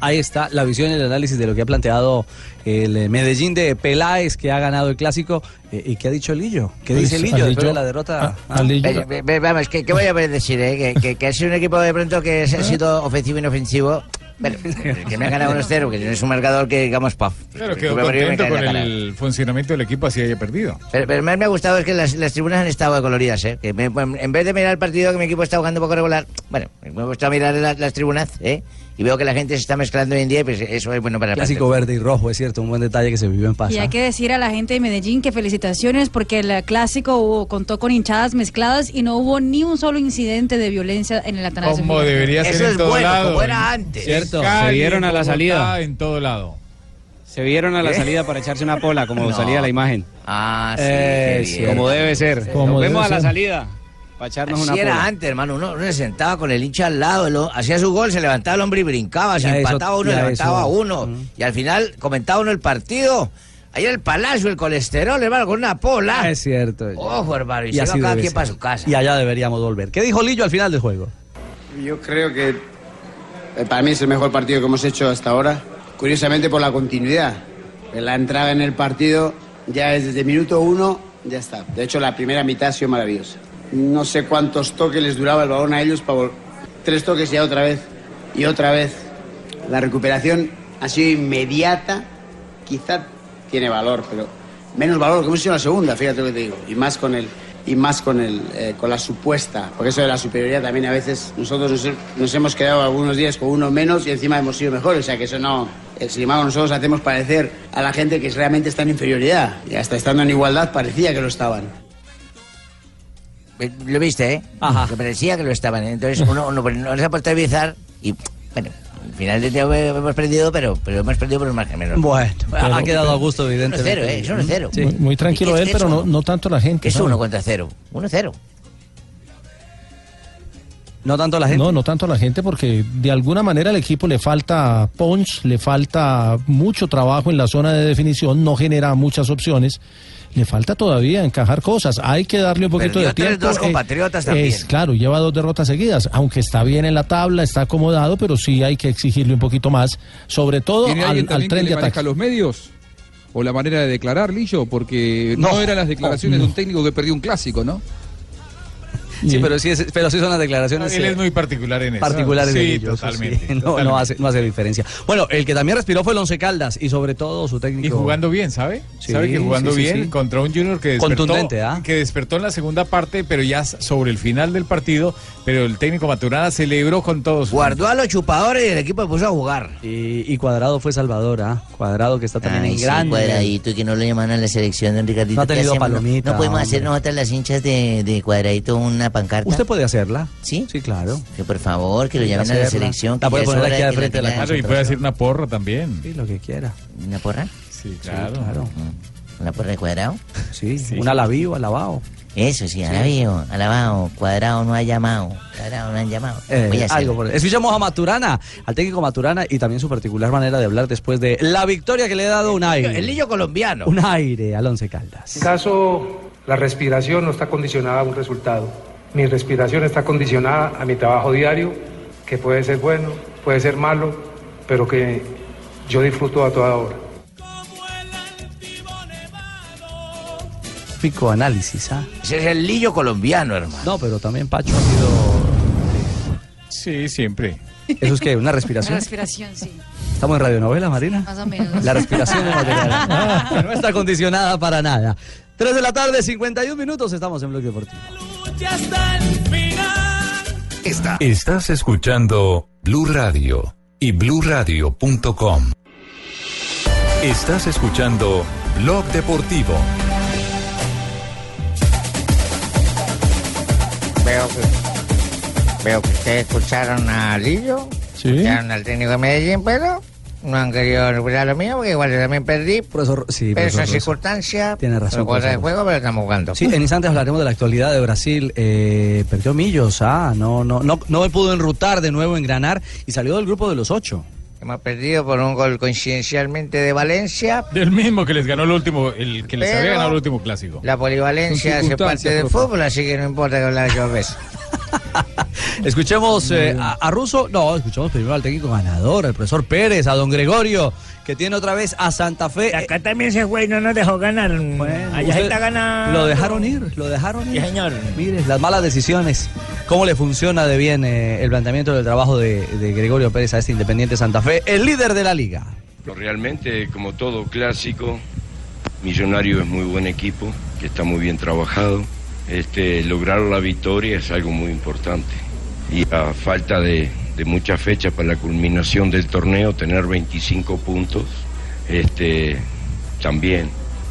Ahí está la visión y el análisis de lo que ha planteado el eh, Medellín de Peláez, que ha ganado el clásico. Eh, ¿Y qué ha dicho Lillo? ¿Qué Pues, dice Lillo después de la derrota? a- a Lillo- Ve- ve- ve- vamos, ¿qué, qué voy a decir? eh? Que, que, que ha sido un equipo de pronto que ha sido ofensivo y inofensivo. Bueno, que me ha ganado 1-0, que es un marcador que digamos, paf. Claro, que quedó me me contento en con el funcionamiento del equipo así haya perdido. Pero, pero más me ha gustado es que las, las tribunas han estado coloridas, ¿eh? Que me- en vez de mirar el partido que mi equipo está jugando un poco regular, bueno, me gusta mirar la- las tribunas, ¿eh? Y veo que la gente se está mezclando hoy en día y pues eso es bueno para el Clásico verde y rojo, es cierto, un buen detalle que se vivió en paz. Y hay que decir a la gente de Medellín que felicitaciones porque el clásico hubo- contó con hinchadas mezcladas y no hubo ni un solo incidente de violencia en el Atanasio. Como debería ser en todo lado. en- Cierto. en Cali, Se vieron a la salida. En todo lado. Se vieron a la ¿Qué? salida para echarse una pola, como [LAUGHS] No. salía la imagen. Ah, sí, Eh, sí, como debe ser. Como Nos debe vemos a la salida. Para echarnos Así una era pola. antes, hermano. Uno, uno se sentaba con el hincha al lado, lo- hacía su gol, se levantaba el hombre y brincaba. Ya Se eso- empataba uno, levantaba eso. uno. Y al final comentaba uno el partido. Ahí en el palacio, el colesterol, hermano, con una pola. Es cierto. Ojo, hermano, y, se así iba cada quien para su casa. Y allá deberíamos volver. ¿Qué dijo Lillo al final del juego? Yo creo que eh, para mí es el mejor partido que hemos hecho hasta ahora. Curiosamente por la continuidad. La entrada en el partido ya es desde minuto uno, ya está. De hecho, la primera mitad ha sido maravillosa. No sé cuántos toques les duraba el balón a ellos para Tres toques ya otra vez. Y otra vez. La recuperación ha sido inmediata. Quizá tiene valor, pero menos valor que hemos hecho en la segunda, fíjate lo que te digo. Y más con el y más con el eh, con la supuesta, porque eso de la superioridad también a veces nosotros nos, hemos quedado algunos días con uno menos y encima hemos sido mejores, o sea que eso no, embargo nosotros hacemos parecer a la gente que realmente está en inferioridad y hasta estando en igualdad parecía que lo estaban. Eh, Lo viste, ¿eh? Que parecía que lo estaban. ¿eh? Entonces uno, uno, no les ha puesto a revisar y, bueno, al final del día hemos perdido, pero, pero hemos perdido por un margen menor. Bueno, Pero- ha quedado a gusto, evidentemente. 1-0, ¿eh? Es 1-0. Muy, muy tranquilo ¿Qué- él, pero no, uno? no tanto la gente. ¿Qué es uno contra cero? 1-0. No tanto la gente. No, no tanto la gente porque de alguna manera al equipo le falta punch, le falta mucho trabajo en la zona de definición, no genera muchas opciones. Le falta todavía encajar cosas. Hay que darle un poquito Perdió de tiempo. 3-2 Eh, compatriotas también. Es claro, lleva dos derrotas seguidas, aunque está bien en la tabla, está acomodado, pero sí hay que exigirle un poquito más, sobre todo ¿Tiene al, al tren que de ataque. los medios? ¿O la manera de declarar, Lillo? Porque no, No. eran las declaraciones No. de un técnico que perdió un clásico, ¿no? Sí, pero sí, es- pero sí son las declaraciones. Él eh, es muy particular en eso. particulares Sí, Lillo, eso totalmente, [LAUGHS] sí. No, totalmente. no hace, no hace diferencia. Bueno, el que también respiró fue el Once Caldas y sobre todo su técnico. Y jugando bien, ¿sabe? Sí, ¿Sabe que jugando sí, sí, bien sí. contra un Junior que despertó, Contundente, ¿ah? que despertó en la segunda parte, pero ya sobre el final del partido, pero el técnico Maturana celebró con todos. Guardó a los chupadores y el equipo se puso a jugar. Y, y Cuadrado fue Salvador, ¿ah? Cuadrado que está también Ay, en sí, gran nivel. cuadradito, que no lo llaman a la selección, don Ricardito. No ha ¿qué tenido palomita, No podemos hombre. hacer nosotras las hinchas de, de cuadradito una pancarta. Usted puede hacerla. ¿Sí? Sí, claro. Que por favor, que lo llamen a la selección. La que puede poner aquí al frente de la. Claro, y puede hacer una porra también. Sí, lo que quiera. ¿Una porra? Sí, claro. claro. ¿Una porra de cuadrado? Sí, un alabío, alabao. Eso sí, alabío, alabado, cuadrado no ha llamado, cuadrado no han llamado. Eh, Voy a hacerlo. algo por Escuchamos a Maturana, al técnico Maturana y también su particular manera de hablar después de la victoria que le ha dado un aire. El niño colombiano. Un aire al Once Caldas. En caso la respiración no está condicionada a un resultado. Mi respiración está condicionada a mi trabajo diario, que puede ser bueno, puede ser malo, pero que yo disfruto a toda hora. Pico análisis, ¿ah? Ese es el lillo colombiano, hermano. No, pero también Pacho ha sido. Sí, siempre. ¿Eso es que ¿Una respiración? respiración, sí. ¿Estamos en radionovela, Marina? Más o menos. La respiración de material. [LAUGHS] que no está condicionada para nada. 3 de la tarde, 51 minutos, estamos en Bloque Deportivo. Está. Estás escuchando Blue Radio y bluradio.com. Estás escuchando Blog Deportivo. Veo que, veo que ustedes escucharon a Lillo, Sí. escucharon al técnico de Medellín, pero no han querido recuperar lo mío, porque igual yo también perdí. Profesor, sí, pero es profesor una Rosa. circunstancia. Tiene razón, de juego, pero estamos jugando. Sí, en instantes hablaremos de la actualidad de Brasil. Eh, perdió Millos, ah, no, no, no, no me pudo enrutar de nuevo, engranar y salió del grupo de los ocho. Hemos perdido por un gol coincidencialmente de Valencia. Del mismo que les ganó el último, el que les había ganado el último clásico. La polivalencia hace parte del fútbol, así que no importa que hablar yo veces. [LAUGHS] [LAUGHS] Escuchemos eh, a, a Russo, no, escuchamos primero al técnico ganador, al profesor Pérez, a don Gregorio, que tiene otra vez a Santa Fe. Acá también ese güey no nos dejó ganar. Allá está ganando. Lo dejaron ir, lo dejaron ir. Sí, señor. Mire, las malas decisiones. ¿Cómo le funciona de bien eh, el planteamiento del trabajo de, de Gregorio Pérez a este Independiente Santa Fe, el líder de la liga? Realmente, como todo clásico, Millonario es muy buen equipo, que está muy bien trabajado. Este, lograr la victoria es algo muy importante. Y a falta de, de muchas fechas para la culminación del torneo, tener 25 puntos, este, también.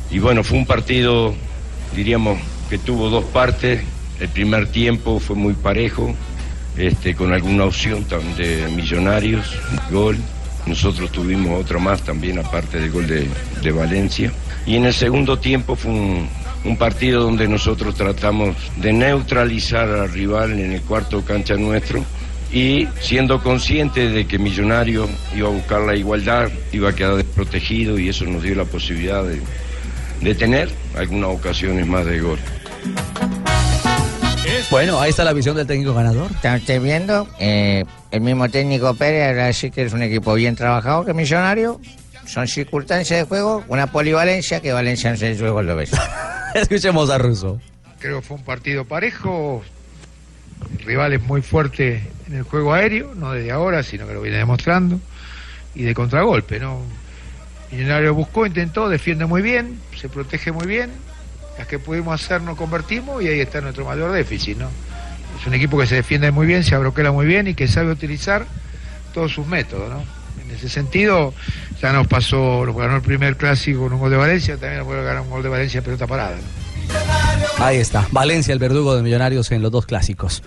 Y bueno, fue un partido, diríamos, que tuvo dos partes. El primer tiempo fue muy parejo, este, con alguna opción de Millonarios, gol. Nosotros tuvimos otro más también, aparte del gol de, de Valencia. Y en el segundo tiempo fue un, un partido donde nosotros tratamos de neutralizar al rival en el cuarto cancha nuestro y siendo conscientes de que Millonario iba a buscar la igualdad, iba a quedar desprotegido y eso nos dio la posibilidad de, de tener algunas ocasiones más de gol. Bueno, ahí está la visión del técnico ganador. Están ustedes viendo, eh, el mismo técnico Pérez ahora sí que es un equipo bien trabajado que Millonario. Son circunstancias de juego, una polivalencia que Valencia no se le juego lo ves. Escuchemos a Russo. Creo que fue un partido parejo. El rival es muy fuerte en el juego aéreo, no desde ahora, sino que lo viene demostrando. Y de contragolpe, ¿no? Millonario buscó, intentó, defiende muy bien, se protege muy bien. Las que pudimos hacer no convertimos y ahí está nuestro mayor déficit, ¿no? Es un equipo que se defiende muy bien, se abroquela muy bien y que sabe utilizar todos sus métodos, ¿no? En ese sentido, ya nos pasó, nos ganó el primer clásico con un gol de Valencia, también nos puede ganar un gol de Valencia pelota parada, ¿no? Ahí está, Valencia, el verdugo de Millonarios en los dos clásicos.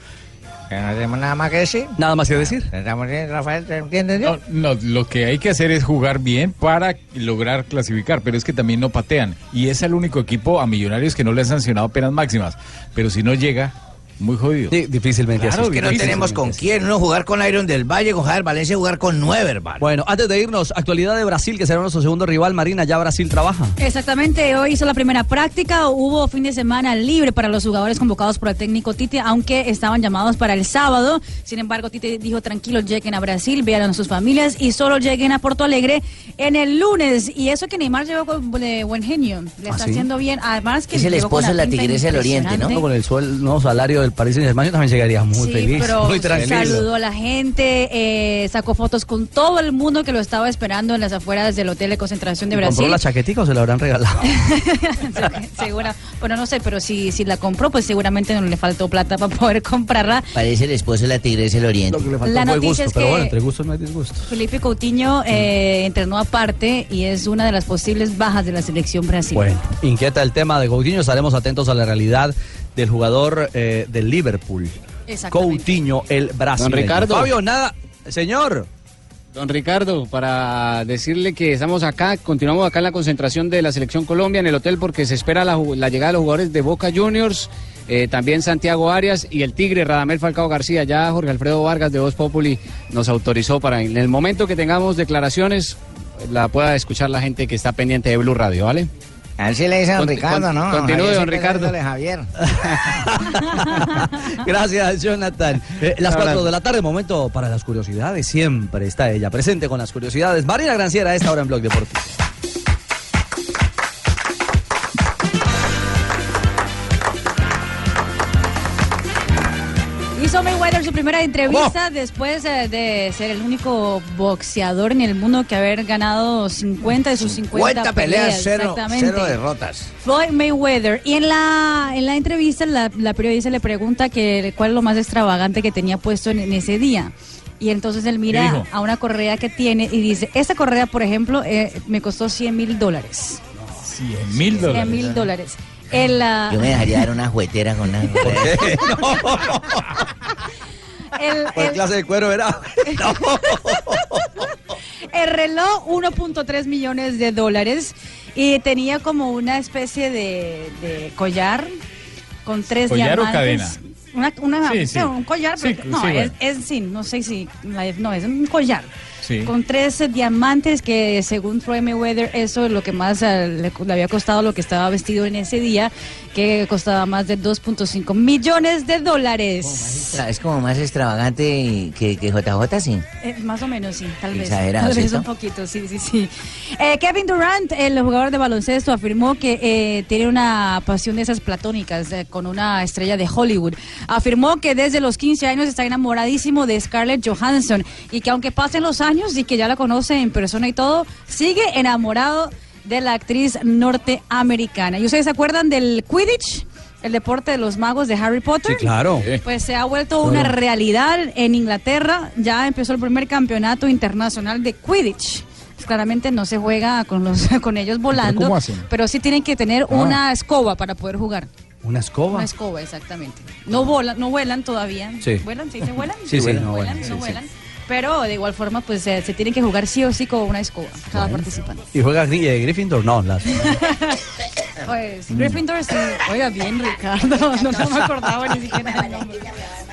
no tenemos nada más que decir. Nada más que decir. Estamos bien, Rafael, ¿te entiendes? yo? No, lo que hay que hacer es jugar bien para lograr clasificar, pero es que también no patean. Y es el único equipo a Millonarios que no le han sancionado penas máximas. Pero si no llega, muy jodido. difícilmente Claro, así. que no tenemos con quién, no jugar con Iron del Valle, con Javier Valencia, jugar con nueve, hermano. Bueno, antes de irnos, actualidad de Brasil, que será nuestro segundo rival, Marina, ya Brasil trabaja. Exactamente, hoy hizo la primera práctica, hubo fin de semana libre para los jugadores convocados por el técnico Tite, aunque estaban llamados para el sábado. Sin embargo, Tite dijo, tranquilos, lleguen a Brasil, vean a sus familias y solo lleguen a Porto Alegre en el lunes. Y eso que Neymar llegó con- de buen genio, le ¿Ah, está sí? haciendo bien. Además que Es el esposo de la tigresa del oriente, ¿no? Con el suel- nuevo salario del del Paris Saint Germain, yo también llegaría muy Sí, feliz, pero muy tranquilo. saludó a la gente, eh, sacó fotos con todo el mundo que lo estaba esperando en las afueras del hotel de concentración de ¿Compró Brasil. la chaquetica o se la habrán regalado? [LAUGHS] Segura, bueno, no sé, pero si, si la compró, pues seguramente no le faltó plata para poder comprarla. Parece el esposo de la tigresa del oriente. Lo que le faltó La fue noticia gusto, es pero que- bueno, entre gustos no hay disgusto. Felipe Coutinho eh, entrenó aparte y es una de las posibles bajas de la selección brasileña. Bueno, inquieta el tema de Coutinho, estaremos atentos a la realidad del jugador eh, del Liverpool. Coutinho, el brasileño. Don Ricardo. Fabio, nada, señor. Don Ricardo, para decirle que estamos acá, continuamos acá en la concentración de la Selección Colombia en el hotel porque se espera la llegada de los jugadores de Boca Juniors, eh, también Santiago Arias y el Tigre Radamel Falcao García. Ya Jorge Alfredo Vargas de Voz Populi nos autorizó para en el momento que tengamos declaraciones la pueda escuchar la gente que está pendiente de Blue Radio, ¿vale? A ver si le dice a don Conti- Ricardo, ¿no? continúe, Javier don Ricardo. Javier. Gracias, Jonathan. Eh, las. 4 de la tarde, momento para las curiosidades. Siempre está ella presente con las curiosidades. Marina Granciera, a esta hora en Blog Deportivo. Su primera entrevista después eh, de ser el único boxeador en el mundo que haber ganado 50 de sus 50, 50 peleas, cero, exactamente. cero derrotas. Floyd Mayweather. Y en la, en la entrevista la, la periodista le pregunta que cuál es lo más extravagante que tenía puesto en, en ese día. Y entonces él ¿Qué mira a una correa que tiene y dice, esta correa, por ejemplo, eh, me costó 100 mil dólares. 100 mil 100 dólares. mil dólares. El, ah, Yo me dejaría dar [LAUGHS] una juguetera con una. [LAUGHS] [LAUGHS] el- [LAUGHS] ¿Cuál el- clase de cuero era? [LAUGHS] El reloj 1.3 millones de dólares y tenía como una especie de, de collar con tres ¿Collar o diamantes. cadena? Una, una- Sí, sí. no, un collar, Sí, pero- no, sí, es, bueno. es sí, no sé si, no, es un collar. Sí. Con tres diamantes que según Floyd Mayweather eso es lo que más eh, le, le había costado lo que estaba vestido en ese día, que costaba más de 2.5 millones de dólares. Es como más extravagante que, que JJ, sí. Eh, más o menos, sí, tal vez. Exagerado, Tal vez un poquito, sí, sí, sí. Eh, Kevin Durant, el jugador de baloncesto, afirmó que eh, tiene una pasión de esas platónicas eh, con una estrella de Hollywood. Afirmó que desde los 15 años está enamoradísimo de Scarlett Johansson y que aunque pasen los años y que ya la conoce en persona y todo, sigue enamorado de la actriz norteamericana. ¿Y ustedes se acuerdan del Quidditch? El deporte de los magos de Harry Potter. Sí, claro. Pues se ha vuelto una realidad en Inglaterra. Ya empezó el primer campeonato internacional de Quidditch. Pues claramente no se juega con los [LAUGHS] con ellos volando, cómo hacen? pero sí tienen que tener Ah. una escoba para poder jugar. ¿Una escoba? Una escoba, exactamente. No volan, no vuelan todavía. Sí. ¿Vuelan? ¿Sí se vuelan? Sí, sí, no vuelan, no sí, sí. Pero de igual forma, pues eh, se tienen que jugar sí o sí con una escoba, cada participante. ¿Y juega Gri- eh, Gryffindor? No, las... [LAUGHS] Pues Gryffindor sí. Oiga bien, Ricardo. [LAUGHS] No, no me acordaba ni siquiera del nombre.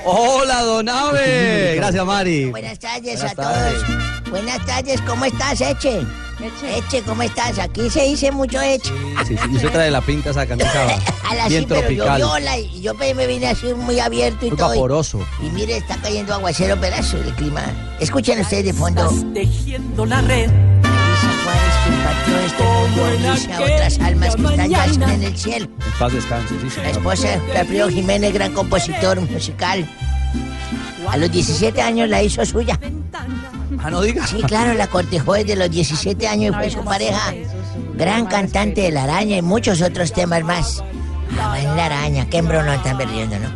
Hola, Donave. Gracias, Mari. Buenas tardes Buenas a todos. Buenas tardes, ¿cómo estás, Eche? Eche. ¿cómo estás? Aquí se dice mucho Eche. Sí, sí, y usted trae la pinta esa camisa [LAUGHS] A la bien sí, pero tropical. yo viola y yo me vine así muy abierto y Muy todo. y- vaporoso. Y mire, está cayendo aguacero pedazo del clima. Escuchen ustedes de fondo. tejiendo la red. Impartió este mundo a otras almas que están ya en el cielo. En paz descanse, sí, La esposa de Alfredo Jiménez, gran compositor musical. A los 17 años la hizo suya. Ah, no diga. Sí, claro, la cortejó desde los 17 años y fue su pareja. Gran cantante de La Araña y muchos otros temas más. Ah, en La Araña, qué embrono están riendo, ¿no?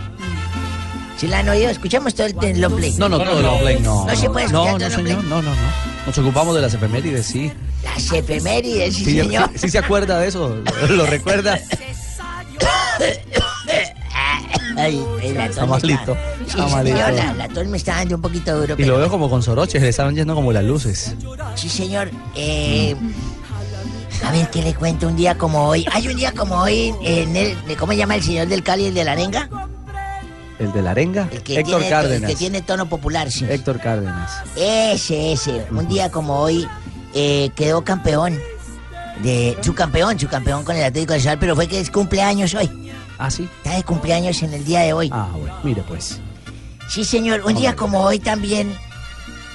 Si la han oído, escuchamos todo el, el long play. No, no, todo el long play, no. No se puede No, escuchar no, todo el long play. señor, no, no, no. Nos ocupamos de las efemérides, sí. Las efemérides, sí, Sí, señor. sí, se acuerda de eso, lo recuerda. Ay, la Está malito, Sí, señor, la, la tos me está dando un poquito duro. Y pero- lo veo como con soroches, le estaban yendo como las luces. Sí, señor. Eh, a ver, ¿qué le cuento? Un día como hoy. Hay un día como hoy en el... ¿Cómo se llama el señor del Cali, el de la arenga? El de la arenga, Que Héctor tiene, Cárdenas. Que tiene tono popular, sí. Héctor Cárdenas. Ese, ese. Un día como hoy eh, quedó campeón. De, su campeón, su campeón con el Atlético Nacional, pero fue que es cumpleaños hoy. Ah, sí. Está de cumpleaños en el día de hoy. Ah, bueno, mire pues. Sí, señor. Un día como hoy también.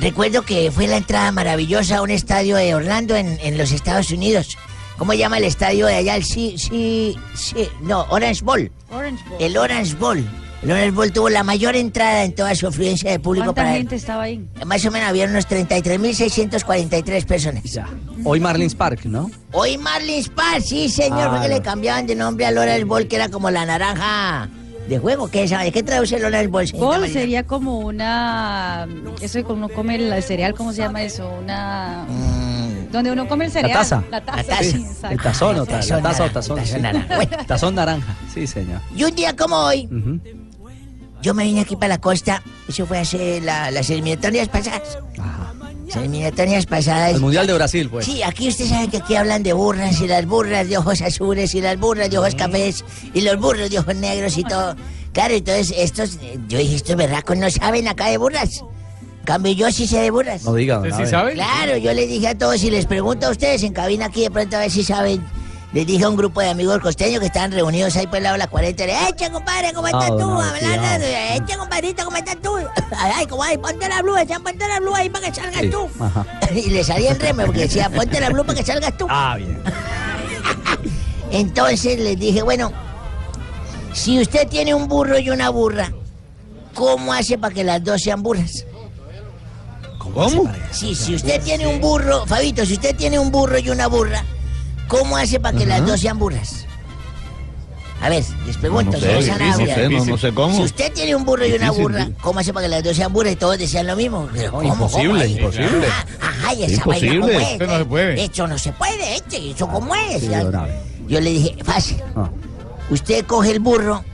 Recuerdo que fue la entrada maravillosa a un estadio de Orlando en, en los Estados Unidos. ¿Cómo se llama el estadio de allá? El sí, sí, sí. No, Orange Bowl. Orange Bowl. El Orange Bowl. Bowl tuvo la mayor entrada en toda su afluencia de público ¿Cuánta para gente estaba ahí? Más o menos había unos 33.643 personas. Hoy Marlins Park, ¿no? Hoy Marlins Park, sí, señor, Ah, porque no. le cambiaban de nombre al Orange Bowl, que era como la naranja de juego. ¿Qué, sabe? ¿Qué traduce el Orange Bowl? señorita Bowl Marina? sería como una. Eso que uno come el cereal, ¿cómo se llama eso? Una. Donde uno come el cereal. taza. La taza. La taza. sí, El tazón, o ta- Tazón la taza o naranja, tazón. tazón sí. naranja. Bueno. Tazón naranja, sí, señor. Y un día como hoy. Yo me vine aquí para la costa. Eso fue hace la- las eliminatorias pasadas. Las eliminatorias pasadas. El Mundial de Brasil, pues. Sí, aquí usted sabe que aquí hablan de burras y las burras de ojos azules y las burras de ojos cafés y los burros de ojos negros y todo. Claro, entonces estos, yo dije, estos berracos no saben acá de burras. Cambio, yo sí sé de burras. No diga, don ¿Usted sí Abe. sabe? Claro, yo les dije a todos y les pregunto a ustedes en cabina aquí de pronto a ver si saben. Les dije a un grupo de amigos costeños que estaban reunidos ahí por el lado de la 40. Le, Echa, compadre, ¿cómo estás tú? Abe, Hablando, Echa, compadrito, ¿cómo estás tú? [LAUGHS] Ay, como, ay, ponte la blue, ponte la blue ahí para que salgas Sí, tú. Ajá. [LAUGHS] Y le salía el reme porque decía, ponte la blue para que salgas tú. Ah, bien. [LAUGHS] Entonces les dije, bueno, si usted tiene un burro y una burra, ¿cómo hace para que las dos sean burras? ¿Cómo? Sí, si usted tiene un burro, Fabito, si usted tiene un burro y una burra, ¿cómo hace para que las dos sean burras? A ver, les pregunto, No sé, señor no Sanabria. sé, no- no sé cómo. Si usted tiene un burro y una Difícil, burra. ¿cómo hace para que las dos sean burras? Y todos decían lo mismo. ¿cómo, imposible, cómo? imposible. Ah, Ajá, y esa vaina Imposible. cómo es. Eso no se puede. Esto no se puede, ¿eso cómo es? Sí. Yo le dije, fácil. Ah. Usted coge el burro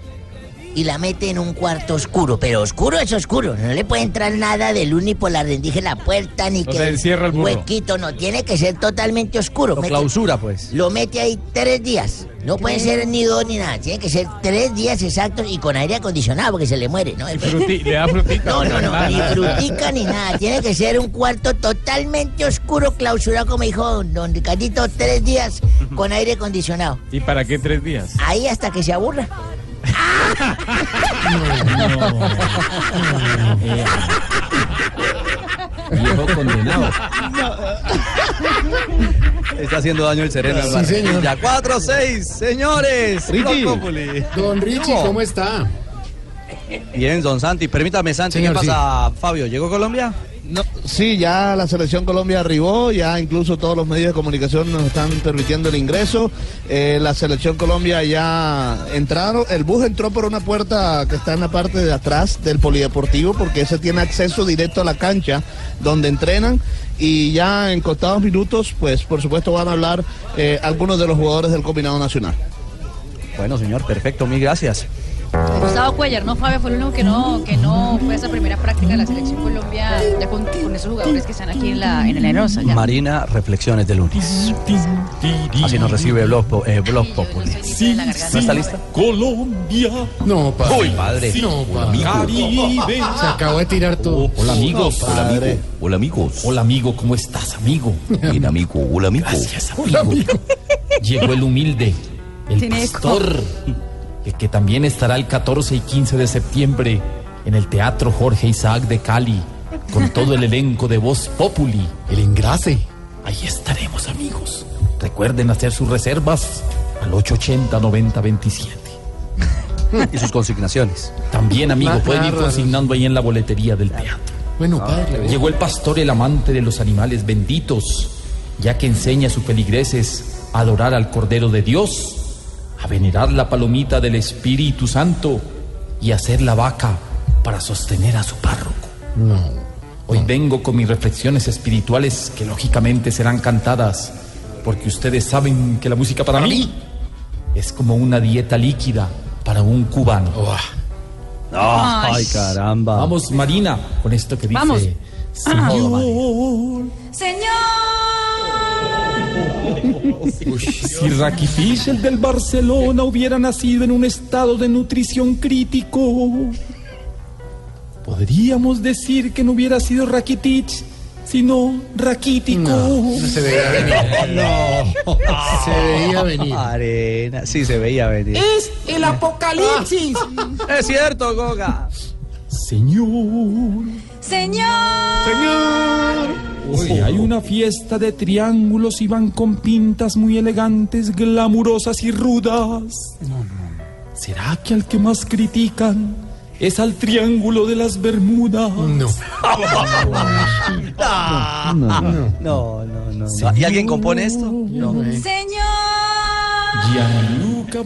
y la mete en un cuarto oscuro, pero oscuro es oscuro. No le puede entrar nada de luz ni por la rendija de la puerta, ni O que sea, encierra el burro. huequito, no, tiene que ser totalmente oscuro. Lo Mete- clausura, pues. lo mete ahí tres días. No pueden ser ni dos ni nada. Tiene que ser tres días exactos y con aire acondicionado porque se le muere, ¿no? El- Fruti- [LAUGHS] ¿Le da frutita? No, no, no, Nada, ni nada. frutica ni nada. Tiene que ser un cuarto totalmente oscuro, clausurado, como dijo don Ricardito, tres días con aire acondicionado. ¿Y para qué tres días? Ahí hasta que se aburra. Viejo condenado. Está haciendo daño el sereno. Sí, señor. Ya 4-6, señores. Richie. Don Richie, ¿cómo está? Bien, don Santi. Permítame, Santi, Señor, ¿qué pasa, Fabio? ¿Llegó Colombia? Sí, ya la selección Colombia arribó, ya incluso todos los medios de comunicación nos están permitiendo el ingreso. Eh, la selección Colombia ya entraron, el bus entró por una puerta que está en la parte de atrás del polideportivo porque ese tiene acceso directo a la cancha donde entrenan y ya en contados minutos, pues por supuesto van a hablar eh, algunos de los jugadores del combinado nacional. Bueno, señor, perfecto, mil gracias. Gustavo Cuellar, ¿no, Fabio? Fue el único que no, que no fue a esa primera práctica de la selección Colombia, ya con, con esos jugadores que están aquí en la, en la Aerosa, ya. Marina, reflexiones de lunes. Así nos recibe Blog, eh, Blog Populi. ¿No está lista? Colombia. No, padre. Uy, padre. No, padre. Se acabó de tirar todo. Hola amigos, No, hola amigo, hola amigos. Hola amigo, ¿cómo estás amigo? [LAUGHS] Bien amigo, hola amigo. Gracias amigo. Llegó el humilde, el Tiene eco. [LAUGHS] el que también estará el 14 y 15 de septiembre en el Teatro Jorge Isaac de Cali, con todo el elenco de Voz Populi. El engrase. Ahí estaremos amigos. Recuerden hacer sus reservas al 880-9027. [LAUGHS] Y sus consignaciones. También, amigo, Más pueden ir consignando ahí en la boletería del teatro. Bueno, padre. Llegó el pastor, el amante de los animales benditos, ya que enseña a sus feligreses a adorar al Cordero de Dios, a venerar la palomita del Espíritu Santo y a hacer la vaca para sostener a su párroco. No. Hoy vengo con mis reflexiones espirituales que lógicamente serán cantadas, porque ustedes saben que la música para mí es como una dieta líquida para un cubano. Ay, Ay. caramba. Vamos, Marina, con esto que dice. Vamos. Señor. Si Rakitic, el del Barcelona, hubiera nacido en un estado de nutrición crítico, podríamos decir que no hubiera sido Rakitic, sino raquítico. Se veía venir. No. Se veía venir. Arena, sí, se veía venir. Es el apocalipsis. Es cierto, Goga. Señor. Señor. Señor. Si hay una fiesta de triángulos y van con pintas muy elegantes, glamurosas y rudas. ¿Será que al que más critican es al Triángulo de las Bermudas. No. No, no, no, no, no. ¿Y alguien compone esto? No. Señor. Gianluca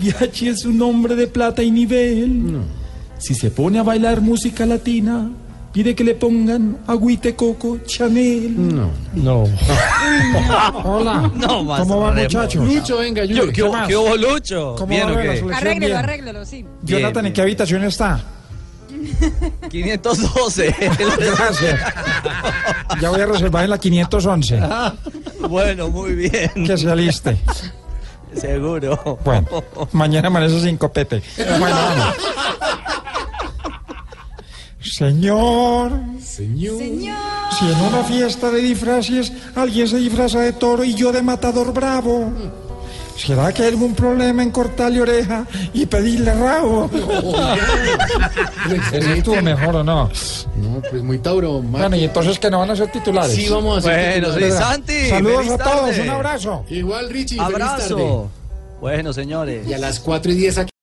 Biaggi es un hombre de plata y nivel. Si se pone a bailar música latina, pide que le pongan agüite coco Chanel. No. No. [LAUGHS] Hola. No, más ¿Cómo remo. muchachos? Lucho, venga, ¿Qué, Yuyo. qué más? ¿Qué hubo, Lucho? ¿Cómo ¿Bien va o la? Arréglelo, Bien. arréglelo, sí. Jonathan, ¿en qué habitación está? 512. Gracias. Ya voy a reservar en la 511. Bueno, muy bien. Que se aliste. Seguro. Bueno, mañana amanece sin copete. Bueno, vamos. Señor, Señor. si en una fiesta de disfraces alguien se disfraza de toro y yo de matador bravo, ¿será que hay algún problema en cortarle oreja y pedirle rabo? [LAUGHS] ¿Eso estuvo mejor o no? No, pues muy Tauro. Bueno, y entonces que no van a ser titulares. Sí, vamos a ser Bueno, titulares. sí, Santi. Saludos a todos, tarde. un abrazo. Igual, Richie. feliz tarde. Abrazo. Bueno, señores. Y a las 4 y 10 aquí.